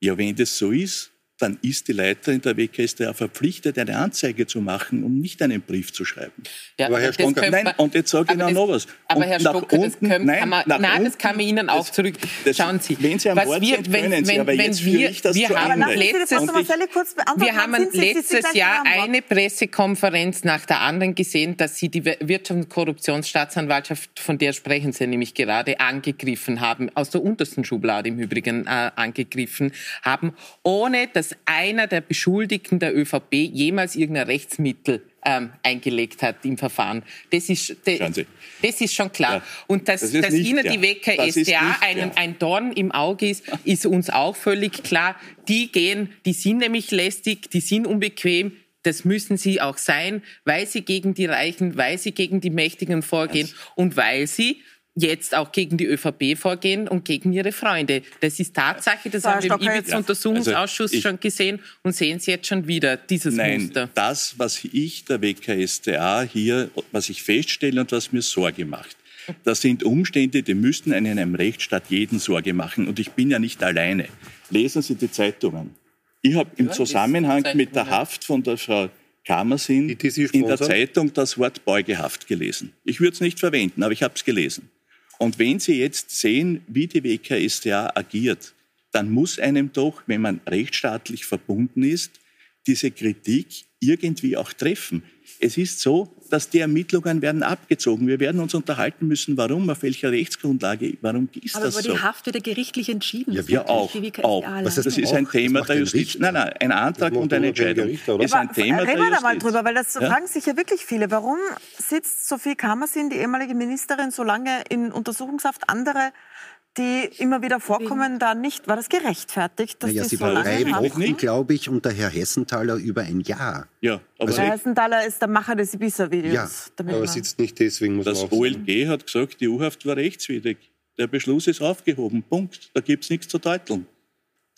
C: Ja, wenn das so ist, dann ist die Leiterin der WKStA verpflichtet, eine Anzeige zu machen und nicht einen Brief zu schreiben.
F: Ja,
B: Aber Herr
F: das könnte
C: Nein,
F: man-
C: und jetzt sage ich
F: das-
C: noch was.
F: Aber
C: Und
F: Herr das,
C: unten-
F: können,
C: nein,
F: kann man, nein, das
C: unten-
F: kann man Ihnen auch
C: das-
F: zurück.
C: das-
F: Schauen Sie,
C: wenn Sie am
F: was
C: Wort
F: wir,
C: sind,
F: wenn,
C: können Sie,
F: wenn,
C: aber
F: wenn
C: jetzt
F: wir,
C: ich das
F: wir
C: zu
F: haben
C: Ende.
A: Sie
F: letztes, wir haben
A: Sie- Sie
F: letztes Jahr eine Pressekonferenz nach der anderen gesehen, dass Sie die Wirtschafts- und Korruptionsstaatsanwaltschaft, von der sprechen Sie nämlich gerade, angegriffen haben, aus der untersten Schublade im Übrigen äh, angegriffen haben, ohne dass einer der Beschuldigten der ÖVP jemals irgendein Rechtsmittel ähm, eingelegt hat im Verfahren. Das ist,
C: Sie.
F: das ist schon klar.
C: Ja,
F: Und dass,
C: das
F: dass Ihnen die
C: Das
F: WKStA
C: nicht
F: einen, ein Dorn im Auge ist, ist uns auch völlig klar. Die gehen, die sind nämlich lästig, die sind unbequem. Das müssen sie auch sein, weil sie gegen die Reichen, weil sie gegen die Mächtigen vorgehen und weil sie jetzt auch gegen die ÖVP vorgehen und gegen ihre Freunde. Das ist Tatsache, das haben wir im Ibiza-Untersuchungsausschuss
C: Also
F: schon gesehen und sehen Sie jetzt schon wieder, dieses
C: Nein,
F: Muster.
C: das, was ich der WKStA hier, was ich feststelle und was mir Sorge macht, das sind Umstände, die müssten in einem Rechtsstaat jeden Sorge machen. Und ich bin ja nicht alleine. Lesen Sie die Zeitungen. Ich habe im
F: Ja,
C: Zusammenhang mit der. Haft von der Frau
B: Sie
C: in der? Zeitung das Wort Beugehaft gelesen. Ich würde es nicht verwenden, aber ich habe es gelesen. Und wenn Sie jetzt sehen, wie die WKStA agiert, dann muss einem doch, wenn man rechtsstaatlich verbunden ist, diese Kritik irgendwie auch treffen. Es ist so, dass die Ermittlungen werden abgezogen. Wir werden uns unterhalten müssen, warum, auf welcher Rechtsgrundlage, warum ist
E: Aber
C: das so?
E: die Haft wird ja gerichtlich entschieden.
C: Ja,
E: Das
C: wir auch. auch. Das ist
D: auch?
C: ein Thema der Justiz.
D: Richter.
C: Nein, nein, ein Antrag und eine Entscheidung.
B: Richter,
C: ist ein Thema
A: reden wir da mal drüber, weil das
C: Ja?
A: fragen sich ja wirklich viele. Warum sitzt Sophie Kammersin, die ehemalige Ministerin, so lange in Untersuchungshaft? Andere, die immer wieder vorkommen, da nicht. War das gerechtfertigt, dass
D: Naja,
A: die
D: sie
A: so
D: war drei Wochen, glaube ich, und der Herr Hessenthaler über ein Jahr.
C: Ja, aber
A: Der Hessenthaler ist der Macher des Ibiza-Videos.
D: Ja,
A: damit
B: Aber
A: man-
B: sitzt nicht deswegen, muss
C: das
B: man auch sagen.
C: OLG hat gesagt, die U-Haft war rechtswidrig. Der Beschluss ist aufgehoben. Punkt. Da gibt es nichts zu deuteln.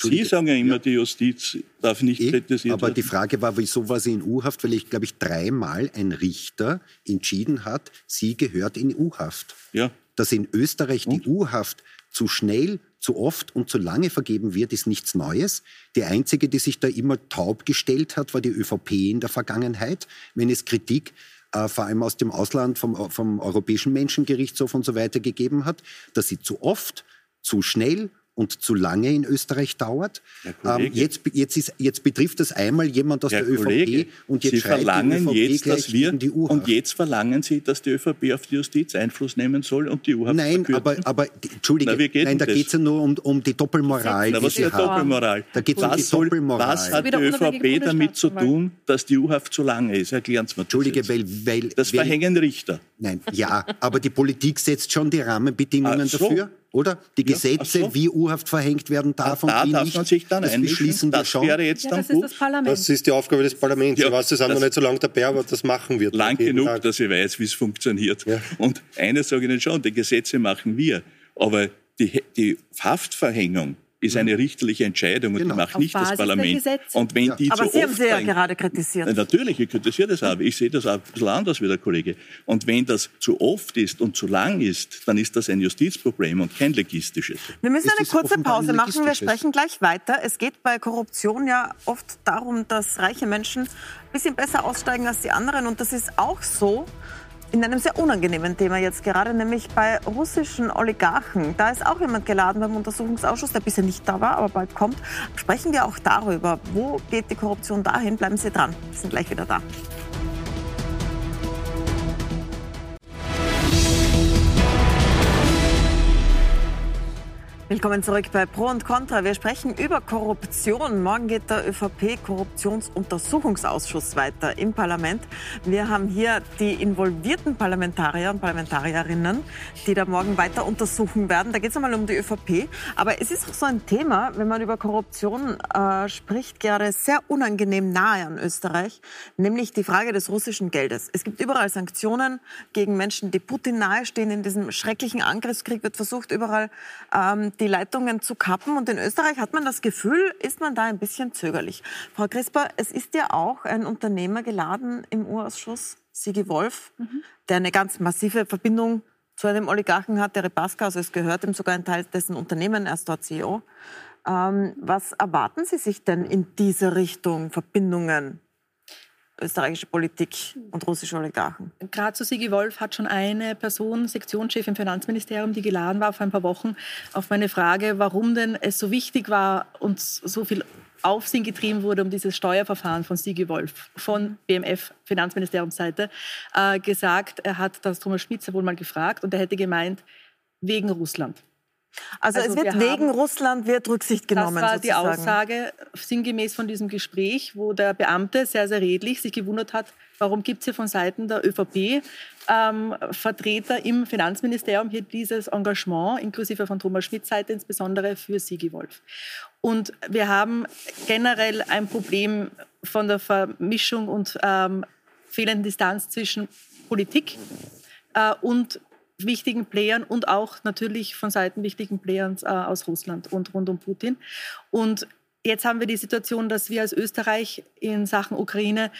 C: Sie sagen ja immer, die Justiz darf nicht
D: Eh,
C: kritisiert
D: aber die
C: werden.
D: Frage war, wieso war sie in U-Haft? Weil ich, glaube ich, dreimal ein Richter entschieden hat, sie gehört in U-Haft.
C: Ja.
D: Dass in Österreich die U-Haft zu schnell, zu oft und zu lange vergeben wird, ist nichts Neues. Die einzige, die sich da immer taub gestellt hat, war die ÖVP in der Vergangenheit, wenn es Kritik äh, vor allem aus dem Ausland, vom, vom Europäischen Menschengerichtshof und so weiter gegeben hat, dass sie zu oft, zu schnell und zu lange in Österreich dauert. Ähm, jetzt, jetzt, ist, jetzt betrifft das einmal jemand aus
C: Herr
D: der
C: Kollege,
D: ÖVP und jetzt
C: Sie verlangen
D: die ÖVP
C: jetzt, dass wir,
D: die UHA.
C: und jetzt verlangen Sie, dass die ÖVP auf die Justiz Einfluss nehmen soll und die UHA
D: Nein, aber, aber Entschuldige,
C: Na, geht
D: nein, da geht es ja nur um, um die Doppelmoral.
C: Na, was ist. Doppelmoral?
D: Da geht's um
C: was,
D: die
C: soll,
D: Doppelmoral.
C: was hat die ÖVP damit zu tun, dass die UHAF zu lange ist? Erklären Sie mir das
D: Entschuldige,
C: jetzt.
D: weil, weil
C: Das
D: weil,
C: verhängen Richter.
D: Nein, ja, aber die Politik setzt schon die Rahmenbedingungen
C: so.
D: dafür, oder? Die
C: Ja,
D: Gesetze,
C: ach so.
D: wie U-Haft verhängt werden darf
C: da
D: und wie
C: darf
D: nicht.
C: man sich dann
D: das beschließen wir
C: Das
D: schon.
C: wäre jetzt
E: Ja,
C: dann
E: das ist das Parlament.
B: Das ist die Aufgabe des Parlaments.
C: Ja,
B: ich weiß,
C: das-
B: noch nicht so lange dabei, aber das machen wir.
C: lang genug,
B: Tag.
C: dass ich weiß, wie es funktioniert.
B: Ja.
C: Und eines sage ich Ihnen schon, die Gesetze machen wir. Aber die, die Haftverhängung ist eine richterliche Entscheidung und
D: Genau.
C: die macht nicht das Parlament. Und wenn die
A: Aber
C: zu
A: Sie haben
C: oft
A: sie ja gerade kritisiert.
C: Ja, Natürlich, ich kritisiere das auch. Ich sehe das auch ein bisschen anders wie der Kollege. Und wenn das zu oft ist und zu lang ist, dann ist das ein Justizproblem und kein legistisches.
A: Wir müssen eine kurze Pause machen. Wir sprechen gleich weiter. Es geht bei Korruption ja oft darum, dass reiche Menschen ein bisschen besser aussteigen als die anderen. Und das ist auch so in einem sehr unangenehmen Thema jetzt gerade, nämlich bei russischen Oligarchen. Da ist auch jemand geladen beim Untersuchungsausschuss, der bisher nicht da war, aber bald kommt. Sprechen wir auch darüber, wo geht die Korruption dahin? Bleiben Sie dran. Wir sind gleich wieder da. Willkommen zurück bei Pro und Contra. Wir sprechen über Korruption. Morgen geht der ÖVP-Korruptionsuntersuchungsausschuss weiter im Parlament. Wir haben hier die involvierten Parlamentarier und Parlamentarierinnen, die da morgen weiter untersuchen werden. Da geht es einmal um die ÖVP. Aber es ist auch so ein Thema, wenn man über Korruption äh, spricht, gerade sehr unangenehm nahe an Österreich, nämlich die Frage des russischen Geldes. Es gibt überall Sanktionen gegen Menschen, die Putin nahestehen. In diesem schrecklichen Angriffskrieg wird versucht, überall ähm, die Leitungen zu kappen. Und in Österreich hat man das Gefühl, ist man da ein bisschen zögerlich. Frau Crisper, es ist ja auch ein Unternehmer geladen im Urausschuss, Sigi Wolf, der eine ganz massive Verbindung zu einem Oligarchen hat, der Repaska, also es gehört ihm sogar ein Teil dessen Unternehmen, er ist dort CEO. Ähm, was erwarten Sie sich denn in diese Richtung, Verbindungen österreichische Politik und russische Oligarchen?
E: Gerade zu Sigi Wolf hat schon eine Person, Sektionschef im Finanzministerium, die geladen war vor ein paar Wochen, auf meine Frage, warum denn es so wichtig war und so viel Aufsehen getrieben wurde um dieses Steuerverfahren von Sigi Wolf von BMF, Finanzministeriumsseite, äh, gesagt, er hat das Thomas Spitzer wohl mal gefragt und er hätte gemeint, wegen Russland.
A: Also,
E: Also
A: es wird
E: wir
A: wegen
E: haben-
A: Russland wird Rücksicht genommen.
E: Das war die
A: sozusagen.
E: Aussage sinngemäß von diesem Gespräch, wo der Beamte sehr, sehr redlich sich gewundert hat, warum gibt es hier von Seiten der ÖVP ähm, Vertreter im Finanzministerium hier dieses Engagement, inklusive von Thomas Schmidt Seite insbesondere für Sigi Wolf. Und wir haben generell ein Problem von der Vermischung und ähm, fehlenden Distanz zwischen Politik äh, und wichtigen Playern und auch natürlich von Seiten wichtigen Playern äh, aus Russland und rund um Putin. Und jetzt haben wir die Situation, dass wir als Österreich in Sachen Ukraine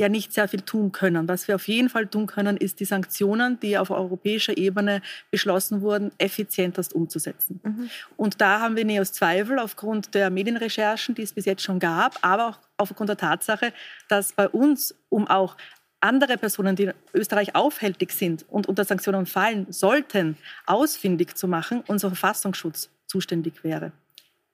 E: ja nicht sehr viel tun können. Was wir auf jeden Fall tun können, ist die Sanktionen, die auf europäischer Ebene beschlossen wurden, effizientest umzusetzen. Und da haben wir Neos Zweifel aufgrund der Medienrecherchen, die es bis jetzt schon gab, aber auch aufgrund der Tatsache, dass bei uns, um auch andere Personen, die in Österreich aufhältig sind und unter Sanktionen fallen sollten, ausfindig zu machen, unser Verfassungsschutz zuständig wäre.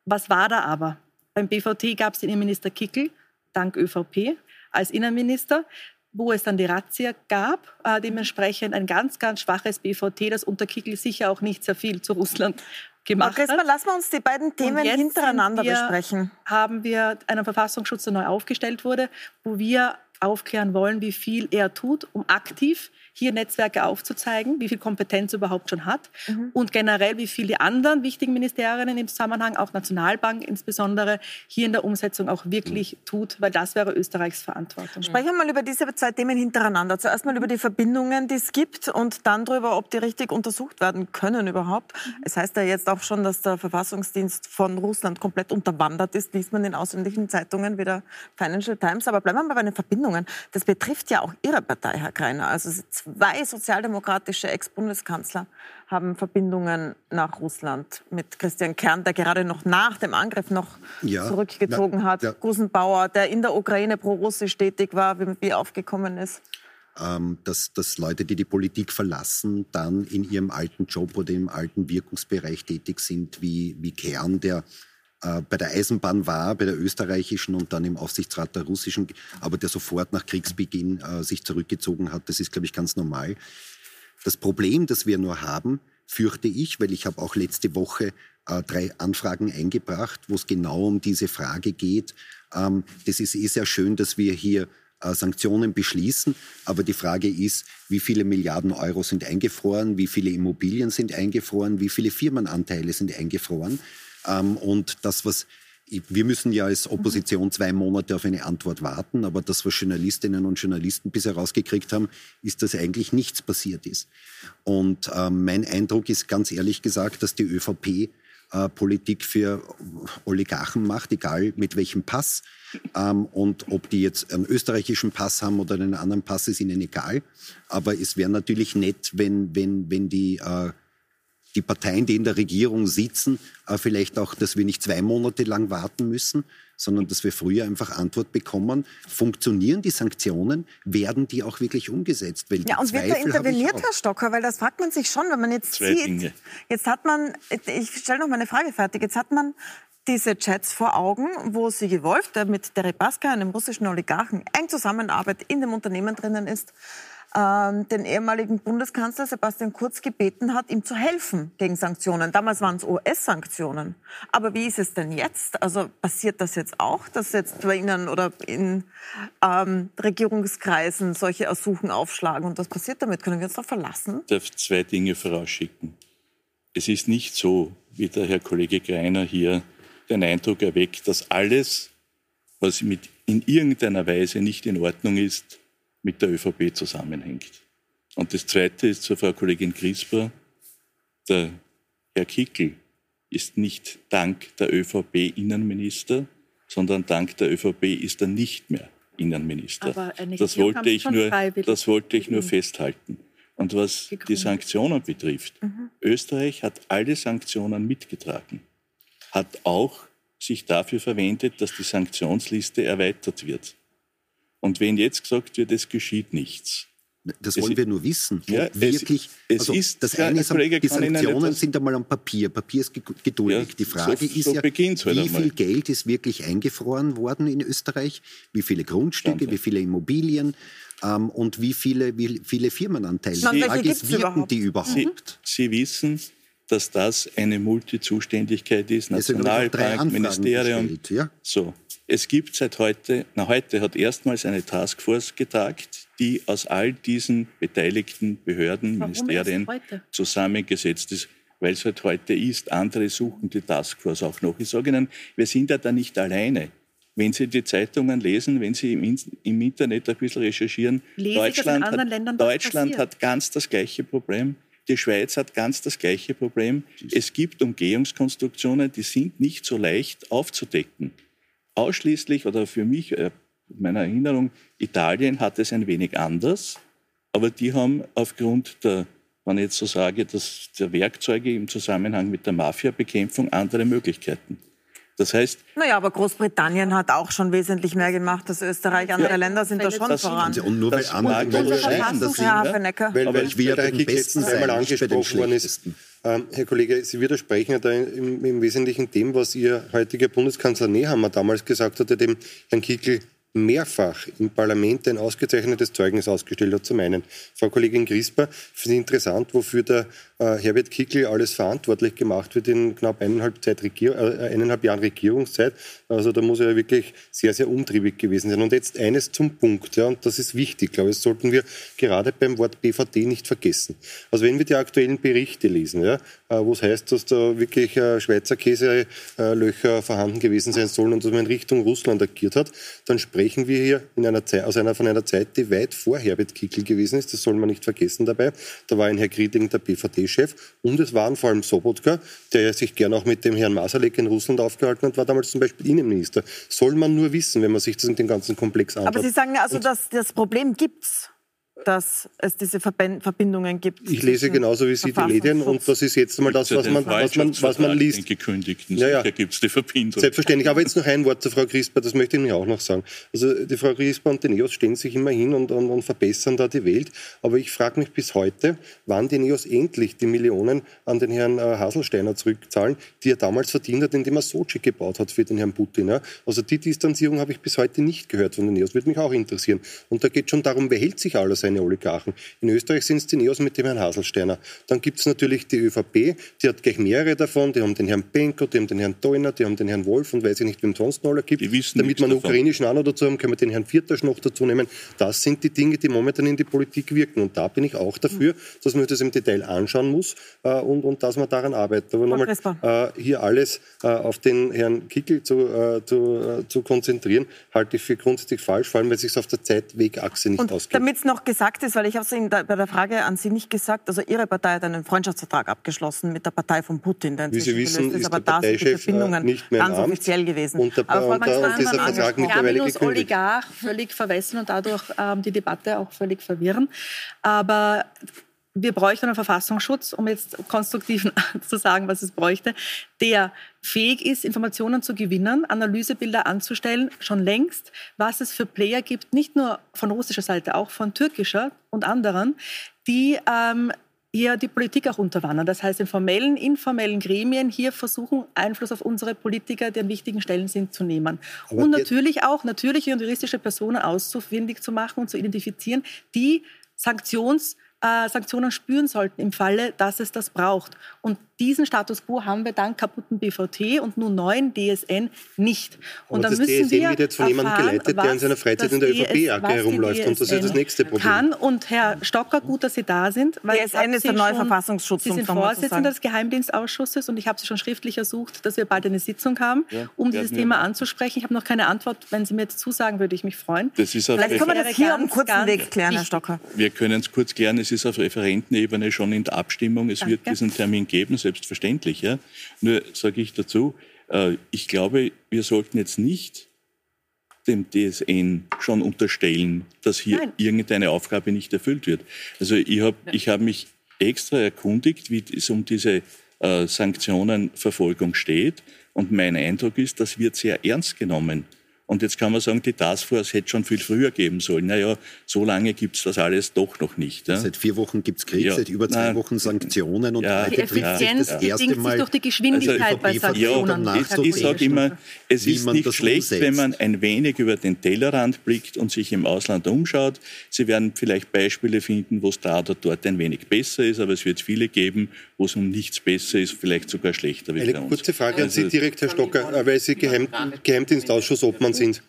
E: Was war da aber? Beim BVT gab es den Innenminister Kickel, dank ÖVP, als Innenminister, wo es dann die Razzia gab, äh, dementsprechend ein ganz, ganz schwaches BVT, das unter Kickel sicher auch nicht sehr viel zu Russland gemacht
A: Crisper,
E: hat.
A: lassen wir uns die beiden Themen hintereinander
E: wir,
A: besprechen.
E: Haben wir einen Verfassungsschutz, der neu aufgestellt wurde, wo wir aufklären wollen, wie viel er tut, um aktiv hier Netzwerke aufzuzeigen, wie viel Kompetenz er überhaupt schon hat
A: Mhm.
E: und generell, wie viel die anderen wichtigen Ministerien im Zusammenhang, auch Nationalbank insbesondere, hier in der Umsetzung auch wirklich tut, weil das wäre Österreichs Verantwortung.
A: Sprechen wir mal über diese zwei Themen hintereinander. Zuerst mal über die Verbindungen, die es gibt und dann darüber, ob die richtig untersucht werden können überhaupt. Es heißt ja jetzt auch schon, dass der Verfassungsdienst von Russland komplett unterwandert ist, liest man in ausländischen Zeitungen wie der Financial Times. Aber bleiben wir mal bei den Verbindungen. Das betrifft ja auch Ihre Partei, Herr Greiner. Also zwei sozialdemokratische Ex-Bundeskanzler haben Verbindungen nach Russland mit Christian Kern, der gerade noch nach dem Angriff noch
D: Ja.
A: zurückgezogen
D: Na,
A: hat.
D: ja.
A: Gusenbauer, der in der Ukraine pro-russisch tätig war, wie, wie aufgekommen ist.
D: ähm, dass, dass Leute, die die Politik verlassen, dann in ihrem alten Job oder im alten Wirkungsbereich tätig sind, wie, wie Kern, der bei der Eisenbahn war, bei der österreichischen und dann im Aufsichtsrat der russischen, aber der sofort nach Kriegsbeginn äh, sich zurückgezogen hat. Das ist, glaube ich, ganz normal. Das Problem, das wir nur haben, fürchte ich, weil ich habe auch letzte Woche äh, drei Anfragen eingebracht, wo es genau um diese Frage geht. Ähm, das ist eh sehr schön, dass wir hier äh, Sanktionen beschließen. Aber die Frage ist, wie viele Milliarden Euro sind eingefroren, wie viele Immobilien sind eingefroren, wie viele Firmenanteile sind eingefroren. Ähm, und das, was wir müssen ja als Opposition zwei Monate auf eine Antwort warten, aber das, was Journalistinnen und Journalisten bisher rausgekriegt haben, ist, dass eigentlich nichts passiert ist. Und äh, mein Eindruck ist ganz ehrlich gesagt, dass die ÖVP äh, Politik für Oligarchen macht, egal mit welchem Pass. Ähm, und ob die jetzt einen österreichischen Pass haben oder einen anderen Pass, ist ihnen egal. Aber es wäre natürlich nett, wenn, wenn, wenn die äh, die Parteien, die in der Regierung sitzen, äh, vielleicht auch, dass wir nicht zwei Monate lang warten müssen, sondern dass wir früher einfach Antwort bekommen. Funktionieren die Sanktionen? Werden die auch wirklich umgesetzt?
A: Weil ja, und Zweifel wird da interveniert, Herr Stocker? Weil das fragt man sich schon, wenn man jetzt Zwei sieht. Dinge. Jetzt hat man, ich stelle noch mal eine Frage fertig, jetzt hat man diese Chats vor Augen, wo Sigi Wolf, der mit Deripaska, einem russischen Oligarchen, eng Zusammenarbeit in dem Unternehmen drinnen ist, ähm, den ehemaligen Bundeskanzler Sebastian Kurz gebeten hat, ihm zu helfen gegen Sanktionen. Damals waren es US-Sanktionen. Aber wie ist es denn jetzt? Also passiert das jetzt auch, dass jetzt bei Ihnen oder in ähm, Regierungskreisen solche Ersuchen aufschlagen? Und was passiert damit? Können wir uns darauf verlassen?
C: Ich darf zwei Dinge vorausschicken. Es ist nicht so, wie der Herr Kollege Greiner hier den Eindruck erweckt, dass alles, was mit in irgendeiner Weise nicht in Ordnung ist, mit der ÖVP zusammenhängt. Und das Zweite ist zur Frau Kollegin Crisper. Der Herr Kickel ist nicht dank der ÖVP Innenminister, sondern dank der ÖVP ist er nicht mehr Innenminister. Das wollte, ich nur, das wollte ich nur festhalten. Und was die Sanktionen betrifft, mhm. Österreich hat alle Sanktionen mitgetragen, hat auch sich dafür verwendet, dass die Sanktionsliste erweitert wird. Und wenn jetzt gesagt wird, es geschieht nichts,
D: das wollen es, wir nur wissen. Ja, wirklich, es, es also ist, das eine ist, die Sanktionen sind einmal am Papier. Papier ist geduldig. Ja, die Frage so, ist so ja, halt wie viel Geld ist wirklich eingefroren worden in Österreich? Wie viele Grundstücke, Danke. wie viele Immobilien? Ähm, und wie viele, wie viele Firmenanteile?
A: Sie, die Frage ist, wirken überhaupt? die überhaupt?
C: Sie, Sie wissen, dass das eine Multizuständigkeit ist, Nationalbank, Ministerium. Gestellt, ja? So. Es gibt seit heute, na heute hat erstmals eine Taskforce getagt, die aus all diesen beteiligten Behörden, Warum Ministerien zusammengesetzt ist, weil es halt heute ist. Andere suchen die Taskforce auch noch. Ich sage Ihnen, wir sind ja da nicht alleine. Wenn Sie die Zeitungen lesen, wenn Sie im, im Internet ein bisschen recherchieren, Lese Deutschland, hat, Deutschland hat ganz das gleiche Problem. Die Schweiz hat ganz das gleiche Problem. Es gibt Umgehungskonstruktionen, die sind nicht so leicht aufzudecken ausschließlich oder für mich, äh, meiner Erinnerung, Italien hat es ein wenig anders, aber die haben aufgrund der, wenn ich jetzt so sage, dass der Werkzeuge im Zusammenhang mit der Mafiabekämpfung andere Möglichkeiten. Das heißt.
A: Naja, aber Großbritannien hat auch schon wesentlich mehr gemacht als Österreich. Andere ja, Länder sind da schon das, voran.
D: Und nur weil andere Länder
A: scheinen, das sind,
B: ja, weil, weil wir am besten einmal angesprochen worden ist. Ähm, Herr Kollege, Sie widersprechen ja da im, im, Wesentlichen dem, was Ihr heutiger Bundeskanzler Nehammer damals gesagt hatte, dem Herrn Kickl mehrfach im Parlament ein ausgezeichnetes Zeugnis ausgestellt hat. Zum einen, Frau Kollegin Grisper, finde ich interessant, wofür der äh, Herbert Kickl alles verantwortlich gemacht wird in knapp eineinhalb, Zeit Regier äh, eineinhalb Jahren Regierungszeit. Also da muss er ja wirklich sehr, sehr umtriebig gewesen sein. Und jetzt eines zum Punkt, ja, und das ist wichtig, glaube ich, das sollten wir gerade beim Wort BVD nicht vergessen. Also wenn wir die aktuellen Berichte lesen, ja, äh, wo es heißt, dass da wirklich äh, Schweizer Käselöcher vorhanden gewesen sein sollen und dass man in Richtung Russland agiert hat, dann sprechen wir hier in einer Zeit, aus einer, von einer Zeit, die weit vor Herbert Kickl gewesen ist. Das soll man nicht vergessen dabei. Da war ein Herr Grieding der BVD-Chef und es waren vor allem Sobotka, der sich gern auch mit dem Herrn Masalek in Russland aufgehalten hat, war damals zum Beispiel Innenminister. Soll man nur wissen, wenn man sich das in den ganzen Komplex anschaut.
A: Aber Sie sagen ja also, dass das Problem gibt's. Dass es diese Verbindungen gibt.
B: Ich lese genauso wie Sie die Medien und das ist jetzt mal das, was man, was man, was man liest. Den
C: gekündigten, ja, ja. gibt es die Verbindung.
B: Selbstverständlich, aber jetzt noch ein Wort zu Frau Crisper, das möchte ich Ihnen auch noch sagen. Also die Frau Crisper und die NEOS stehen sich immer hin und, und, und verbessern da die Welt, aber ich frage mich bis heute, wann die NEOS endlich die Millionen an den Herrn äh, Haselsteiner zurückzahlen, die er damals verdient hat, indem er Sochi gebaut hat für den Herrn Putin. Ja? Also die Distanzierung habe ich bis heute nicht gehört von den NEOS, würde mich auch interessieren. Und da geht schon darum, wer hält sich alles seine Oligarchen. In Österreich sind es die Neos mit dem Herrn Haselsteiner. Dann gibt es natürlich die ÖVP, die hat gleich mehrere davon. Die haben den Herrn Benko, die haben den Herrn Deuner, die haben den Herrn Wolf und weiß ich nicht, wem sonst noch alle gibt. Damit man einen ukrainischen noch dazu haben, können wir den Herrn Viertasch noch dazu nehmen. Das sind die Dinge, die momentan in die Politik wirken. Und da bin ich auch dafür, dass man das im Detail anschauen muss äh, und, und dass man daran arbeitet. Aber nochmal, äh, hier alles äh, auf den Herrn Kickel zu, äh, zu, äh, zu konzentrieren, halte ich für grundsätzlich falsch, vor allem, weil es sich auf der Zeitwegachse nicht ausgeht.
A: Damit es noch gesagt ist, weil ich habe es Ihnen bei der Frage an Sie nicht gesagt, also Ihre Partei hat einen Freundschaftsvertrag abgeschlossen mit der Partei von Putin,
B: der Wie Sie wissen, ist,
A: ist aber da sind die äh, Verbindungen nicht mehr ganz offiziell gewesen.
B: Und der, aber und, und dieser Vertrag mittlerweile gekündigt.
E: Oligarch völlig verwässern und dadurch ähm, die Debatte auch völlig verwirren. Aber wir bräuchten einen Verfassungsschutz, um jetzt konstruktiv zu sagen, was es bräuchte, der fähig ist, Informationen zu gewinnen, Analysebilder anzustellen, schon längst, was es für Player gibt, nicht nur von russischer Seite, auch von türkischer und anderen, die ähm, hier die Politik auch unterwandern. Das heißt, in formellen, informellen Gremien hier versuchen, Einfluss auf unsere Politiker, die an wichtigen Stellen sind, zu nehmen. Aber und natürlich auch natürliche und juristische Personen auszufindig zu machen und zu identifizieren, die Sanktions- Sanktionen spüren sollten im Falle, dass es das braucht. Und diesen Status quo haben wir dank kaputten BVT und nun neuen DSN nicht. Und
B: Aber
E: dann das müssen DSN wir
B: wird jetzt von jemandem geleitet, der in seiner Freizeit in der ÖVP-Jacke herumläuft. Und das ist das nächste Problem.
E: Kann. Und Herr Stocker, gut, dass Sie da sind.
A: Weil DSN ist der neue Verfassungsschutz.
E: Sie sind Vorsitzender des Geheimdienstausschusses und ich habe Sie schon schriftlich ersucht, dass wir bald eine Sitzung haben, ja, um dieses Thema anzusprechen. Ich habe noch keine Antwort. Wenn Sie mir jetzt zusagen, würde ich mich freuen.
A: Das ist Vielleicht können wir das hier am kurzen Weg klären, Herr Stocker.
C: Wir können es kurz klären. Es ist auf Referentenebene schon in der Abstimmung. Es Danke. wird diesen Termin geben, selbstverständlich. Ja? Nur sage ich dazu, äh, ich glaube, wir sollten jetzt nicht dem DSN schon unterstellen, dass hier Nein. irgendeine Aufgabe nicht erfüllt wird. Also ich habe ich hab mich extra erkundigt, wie es um diese äh, Sanktionenverfolgung steht. Und mein Eindruck ist, das wird sehr ernst genommen. Und jetzt kann man sagen, die Taskforce hätte schon viel früher geben sollen. Naja, so lange gibt es das alles doch noch nicht. Ja?
D: Seit vier Wochen gibt es Krieg, ja. seit über zwei Nein. Wochen Sanktionen. Und
E: ja. Die Effizienz das erste Mal sich durch die Geschwindigkeit also, bei Sanktionen.
C: Ja, ich, ich sage immer, es ist nicht schlecht, umsetzt. wenn man ein wenig über den Tellerrand blickt und sich im Ausland umschaut. Sie werden vielleicht Beispiele finden, wo es da oder dort ein wenig besser ist, aber es wird viele geben, wo es um nichts besser ist, vielleicht sogar schlechter.
B: Wie Eine kurze Frage an Sie also direkt, Herr Stocker, weil Sie Geheim, Geheimdienstausschuss Obmann sind.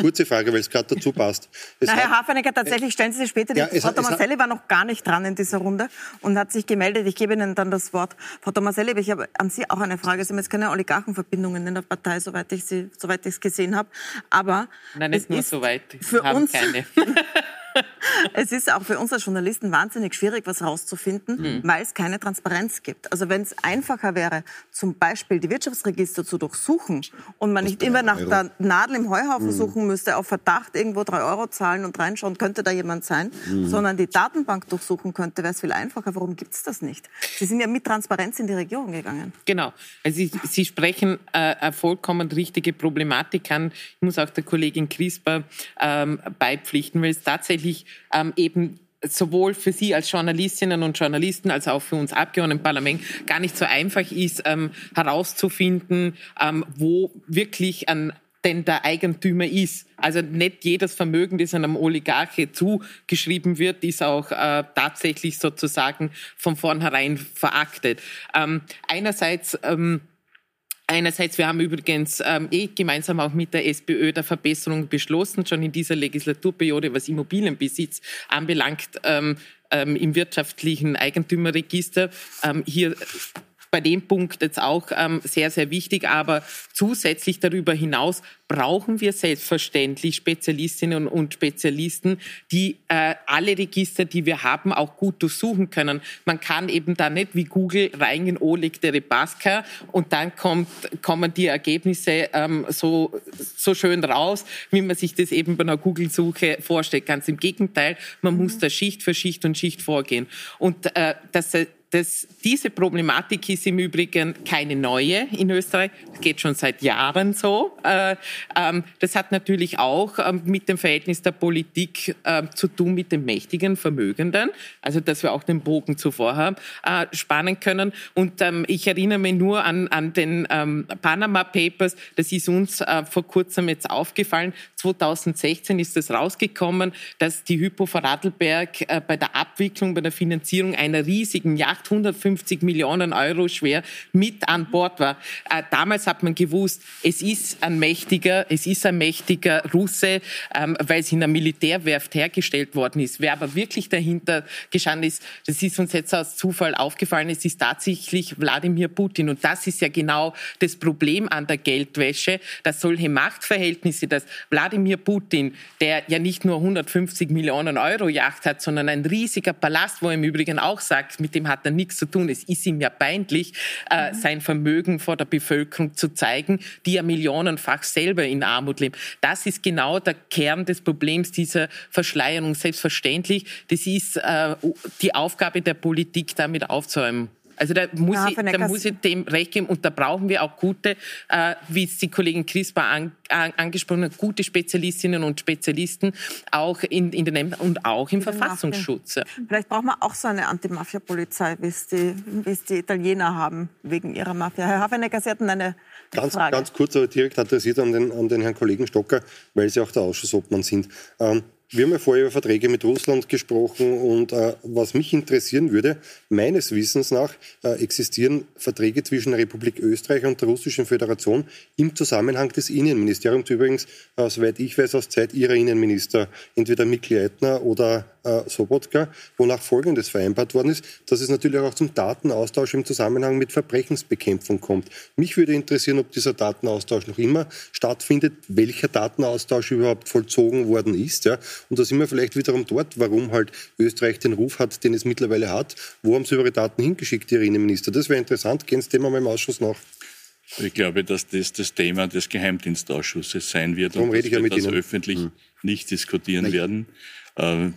B: Kurze Frage, weil es gerade dazu passt.
A: Es Na, Herr Hafenecker, tatsächlich stellen Sie sich später. Ja, Frau Tomaselli war noch gar nicht dran in dieser Runde und hat sich gemeldet. Ich gebe Ihnen dann das Wort. Frau Tomaselli, ich habe an Sie auch eine Frage. Sie haben jetzt keine Oligarchenverbindungen in der Partei, soweit ich es gesehen habe. Aber
F: Nein, nicht nur soweit.
A: Für uns, keine. es ist auch für uns als Journalisten wahnsinnig schwierig, was herauszufinden, mhm. weil es keine Transparenz gibt. Also wenn es einfacher wäre, zum Beispiel die Wirtschaftsregister zu durchsuchen und man nicht immer nach Euro. der Nadel im Heuhaufen mhm. suchen müsste, auf Verdacht irgendwo drei Euro zahlen und reinschauen, könnte da jemand sein, mhm. sondern die Datenbank durchsuchen könnte, wäre es viel einfacher. Warum gibt es das nicht? Sie sind ja mit Transparenz in die Regierung gegangen.
F: Genau. Also Sie, Sie sprechen äh, eine vollkommen richtige Problematik an. Ich muss auch der Kollegin Crisper ähm, beipflichten, weil es tatsächlich ähm, eben sowohl für Sie als Journalistinnen und Journalisten als auch für uns Abgeordneten im Parlament gar nicht so einfach ist, ähm, herauszufinden, ähm, wo wirklich ein denn der Eigentümer ist. Also nicht jedes Vermögen, das einem Oligarche zugeschrieben wird, ist auch äh, tatsächlich sozusagen von vornherein veraktet. Ähm, einerseits ähm, Einerseits, wir haben übrigens ähm, eh gemeinsam auch mit der SPÖ der Verbesserung beschlossen, schon in dieser Legislaturperiode, was Immobilienbesitz anbelangt, ähm, ähm, im wirtschaftlichen Eigentümerregister. Ähm, hier bei dem Punkt jetzt auch ähm, sehr, sehr wichtig. Aber zusätzlich darüber hinaus brauchen wir selbstverständlich Spezialistinnen und Spezialisten, die äh, alle Register, die wir haben, auch gut durchsuchen können. Man kann eben da nicht wie Google oh, liegt der Rebaska und dann kommt, kommen die Ergebnisse ähm, so, so schön raus, wie man sich das eben bei einer Google-Suche vorstellt. Ganz im Gegenteil, man muss da Schicht für Schicht und Schicht vorgehen. Und äh, das das, diese Problematik ist im Übrigen keine neue in Österreich. Das geht schon seit Jahren so. Äh, ähm, das hat natürlich auch ähm, mit dem Verhältnis der Politik äh, zu tun mit den mächtigen Vermögenden. Also, dass wir auch den Bogen zuvor haben, äh, spannen können. Und ähm, ich erinnere mich nur an, an den ähm, Panama Papers. Das ist uns äh, vor kurzem jetzt aufgefallen. 2016 ist es rausgekommen, dass die Hypo Vorarlberg bei der Abwicklung, bei der Finanzierung einer riesigen Yacht 850 Millionen Euro schwer mit an Bord war. Äh, damals hat man gewusst, es ist ein mächtiger, es ist ein mächtiger Russe, ähm, weil es in einer Militärwerft hergestellt worden ist. Wer aber wirklich dahinter gestanden ist, das ist uns jetzt aus Zufall aufgefallen, es ist tatsächlich Wladimir Putin. Und das ist ja genau das Problem an der Geldwäsche, dass solche Machtverhältnisse, dass Wladimir Putin, der ja nicht nur 150 Millionen Euro Yacht hat, sondern ein riesiger Palast, wo er im Übrigen auch sagt, mit dem hat er er nichts zu tun. Es ist ihm ja peinlich, äh, mhm. sein Vermögen vor der Bevölkerung zu zeigen, die ja millionenfach selber in Armut leben. Das ist genau der Kern des Problems dieser Verschleierung. Selbstverständlich, das ist äh, die Aufgabe der Politik, damit aufzuräumen. Also da muss, ja, ich, da muss ich dem recht geben und da brauchen wir auch gute, äh, wie es die Kollegin Crispa an, an, angesprochen hat, gute Spezialistinnen und Spezialisten auch in, in den Ämtern und auch im Verfassungsschutz.
A: Mafia. Vielleicht brauchen wir auch so eine Anti-Mafia-Polizei, wie es die, die Italiener haben wegen ihrer Mafia. Herr Hafenecker, Sie hatten eine
B: Ganz, Frage. ganz kurz, aber direkt adressiert an den, an den Herrn Kollegen Stocker, weil Sie auch der Ausschussobmann sind. Ähm, wir haben ja vorher über Verträge mit Russland gesprochen und äh, was mich interessieren würde, meines Wissens nach äh, existieren Verträge zwischen der Republik Österreich und der Russischen Föderation im Zusammenhang des Innenministeriums, übrigens, äh, soweit ich weiß, aus Zeit Ihrer Innenminister, entweder Mikl Leitner oder äh, Sobotka, wonach Folgendes vereinbart worden ist, dass es natürlich auch zum Datenaustausch im Zusammenhang mit Verbrechensbekämpfung kommt. Mich würde interessieren, ob dieser Datenaustausch noch immer stattfindet, welcher Datenaustausch überhaupt vollzogen worden ist. Ja? Und da sind wir vielleicht wiederum dort, warum halt Österreich den Ruf hat, den es mittlerweile hat. Wo haben Sie eure Daten hingeschickt, Ihre Innenminister? Das wäre interessant. Gehen Sie dem einmal im Ausschuss nach.
C: Ich glaube, dass das das Thema des Geheimdienstausschusses sein wird
B: Darum
C: und
B: dass wir
C: das
B: Ihnen.
C: öffentlich hm. nicht diskutieren Nein. werden. Äh,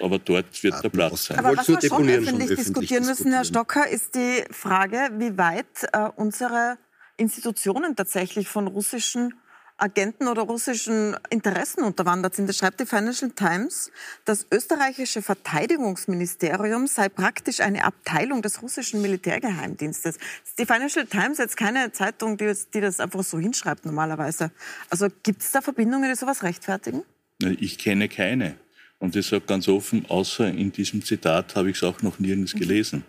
C: aber dort wird der Platz sein.
A: Aber was wir schon öffentlich, schon diskutieren müssen, Herr Stocker, ist die Frage, wie weit äh, unsere Institutionen tatsächlich von russischen Agenten oder russischen Interessen unterwandert sind. Das schreibt die Financial Times. Das österreichische Verteidigungsministerium sei praktisch eine Abteilung des russischen Militärgeheimdienstes. Die Financial Times jetzt keine Zeitung, die, die das einfach so hinschreibt normalerweise. Also gibt es da Verbindungen, die sowas rechtfertigen?
C: Ich kenne keine. Und ich sage ganz offen, außer in diesem Zitat habe ich es auch noch nirgends mhm. gelesen.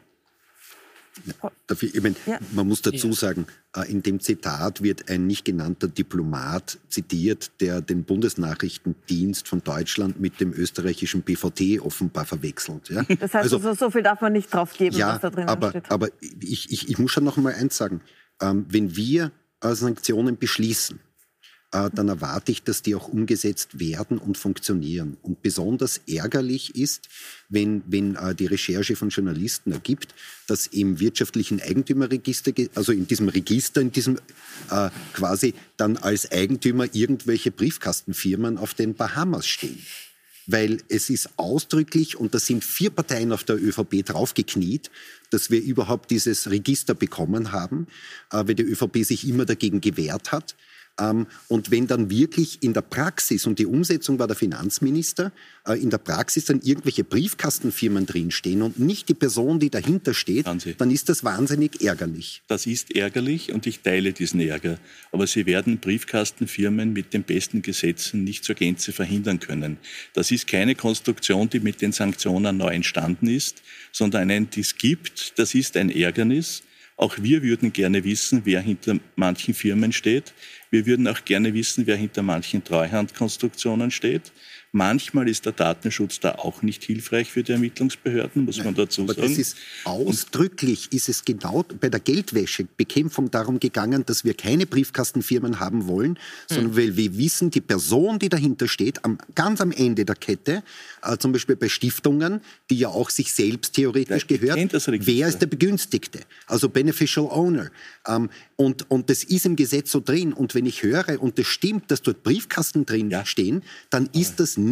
D: Dafür, ich meine, ja. Man muss dazu sagen, äh, in dem Zitat wird ein nicht genannter Diplomat zitiert, der den Bundesnachrichtendienst von Deutschland mit dem österreichischen BVT offenbar verwechselt. Ja?
A: Das heißt, also, so viel darf man nicht drauf geben,
D: ja,
A: was da drin
D: aber,
A: steht.
D: Aber ich, ich, ich muss schon noch einmal eins sagen. Ähm, wenn wir Sanktionen beschließen, äh, dann erwarte ich, dass die auch umgesetzt werden und funktionieren. Und besonders ärgerlich ist, wenn, wenn äh, die Recherche von Journalisten ergibt, dass im wirtschaftlichen Eigentümerregister, also in diesem Register, in diesem äh, quasi dann als Eigentümer irgendwelche Briefkastenfirmen auf den Bahamas stehen weil es ist ausdrücklich, und da sind vier Parteien auf der ÖVP draufgekniet, dass wir überhaupt dieses Register bekommen haben, äh, weil die ÖVP sich immer dagegen gewehrt hat. Ähm, und wenn dann wirklich in der Praxis, und die Umsetzung war der Finanzminister, äh, in der Praxis dann irgendwelche Briefkastenfirmen drinstehen und nicht die Person, die dahinter steht, dann ist das wahnsinnig ärgerlich.
C: Das ist ärgerlich und ich teile diesen Ärger. Aber Sie werden Briefkastenfirmen mit den besten Gesetzen nicht zur Gänze verhindern können. Das ist keine Konstruktion, die mit den Sanktionen neu entstanden ist, sondern einen, die es gibt. Das ist ein Ärgernis. Auch wir würden gerne wissen, wer hinter manchen Firmen steht. Wir würden auch gerne wissen, wer hinter manchen Treuhandkonstruktionen steht. Manchmal ist der Datenschutz da auch nicht hilfreich für die Ermittlungsbehörden, muss man dazu sagen.
D: Aber das ist ausdrücklich, ist es genau bei der Geldwäschebekämpfung darum gegangen, dass wir keine Briefkastenfirmen haben wollen, sondern hm. weil wir wissen, die Person, die dahinter steht, am, ganz am Ende der Kette, äh, zum Beispiel bei Stiftungen, die ja auch sich selbst theoretisch ja, gehört, wer ist der Begünstigte? Also Beneficial Owner. Ähm, und, und das ist im Gesetz so drin. Und wenn ich höre, und das stimmt, dass dort Briefkasten drin ja. stehen, dann ist das nicht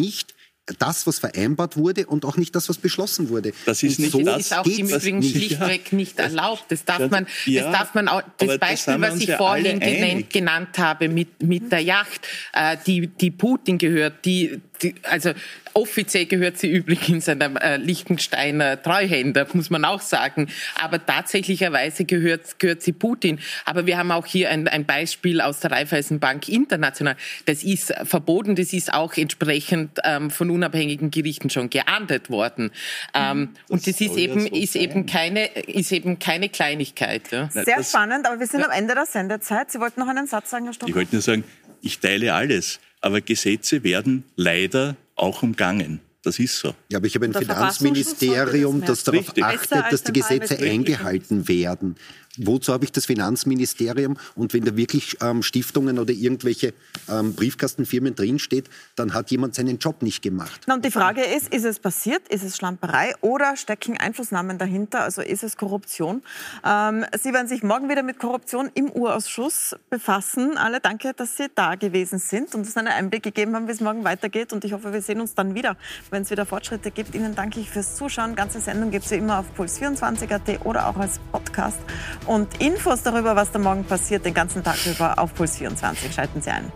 D: das, was vereinbart wurde und auch nicht das, was beschlossen wurde.
F: Das ist nicht so das. ist auch im Übrigen schlichtweg nicht erlaubt. Das darf man, ja, das darf man auch, das Beispiel, das was ich ja vorhin genannt, genannt, habe mit, mit der Yacht, äh, die, die Putin gehört, die, die, also offiziell gehört sie übrigens einem äh, Liechtensteiner Treuhänder, muss man auch sagen. Aber tatsächlicherweise gehört, gehört sie Putin. Aber wir haben auch hier ein, ein Beispiel aus der Raiffeisenbank International. Das ist verboten, das ist auch entsprechend ähm, von unabhängigen Gerichten schon geahndet worden. Ähm, mhm. das und das ist eben, so ist eben keine, ist eben keine Kleinigkeit. Ja.
A: Sehr das, spannend, aber wir sind ja. am Ende der Sendezeit. Sie wollten noch einen Satz sagen, Herr Stocker?
C: Ich wollte nur sagen, ich teile alles. Aber Gesetze werden leider auch umgangen. Das ist so.
D: Ja, aber ich habe ein Finanzministerium, das, das darauf Richtig. achtet, dass die Gesetze eingehalten werden wozu habe ich das Finanzministerium? Und wenn da wirklich ähm, Stiftungen oder irgendwelche ähm, Briefkastenfirmen drinsteht, dann hat jemand seinen Job nicht gemacht.
A: Na, und die Frage ist, ist es passiert, ist es Schlamperei oder stecken Einflussnahmen dahinter, also ist es Korruption? Ähm, Sie werden sich morgen wieder mit Korruption im Urausschuss befassen. Alle danke, dass Sie da gewesen sind und uns einen Einblick gegeben haben, wie es morgen weitergeht. Und ich hoffe, wir sehen uns dann wieder, wenn es wieder Fortschritte gibt. Ihnen danke ich fürs Zuschauen. Ganze Sendung gibt es wie immer auf puls24.at oder auch als Podcast. Und Infos darüber, was da morgen passiert, den ganzen Tag über auf Puls 24. Schalten Sie ein.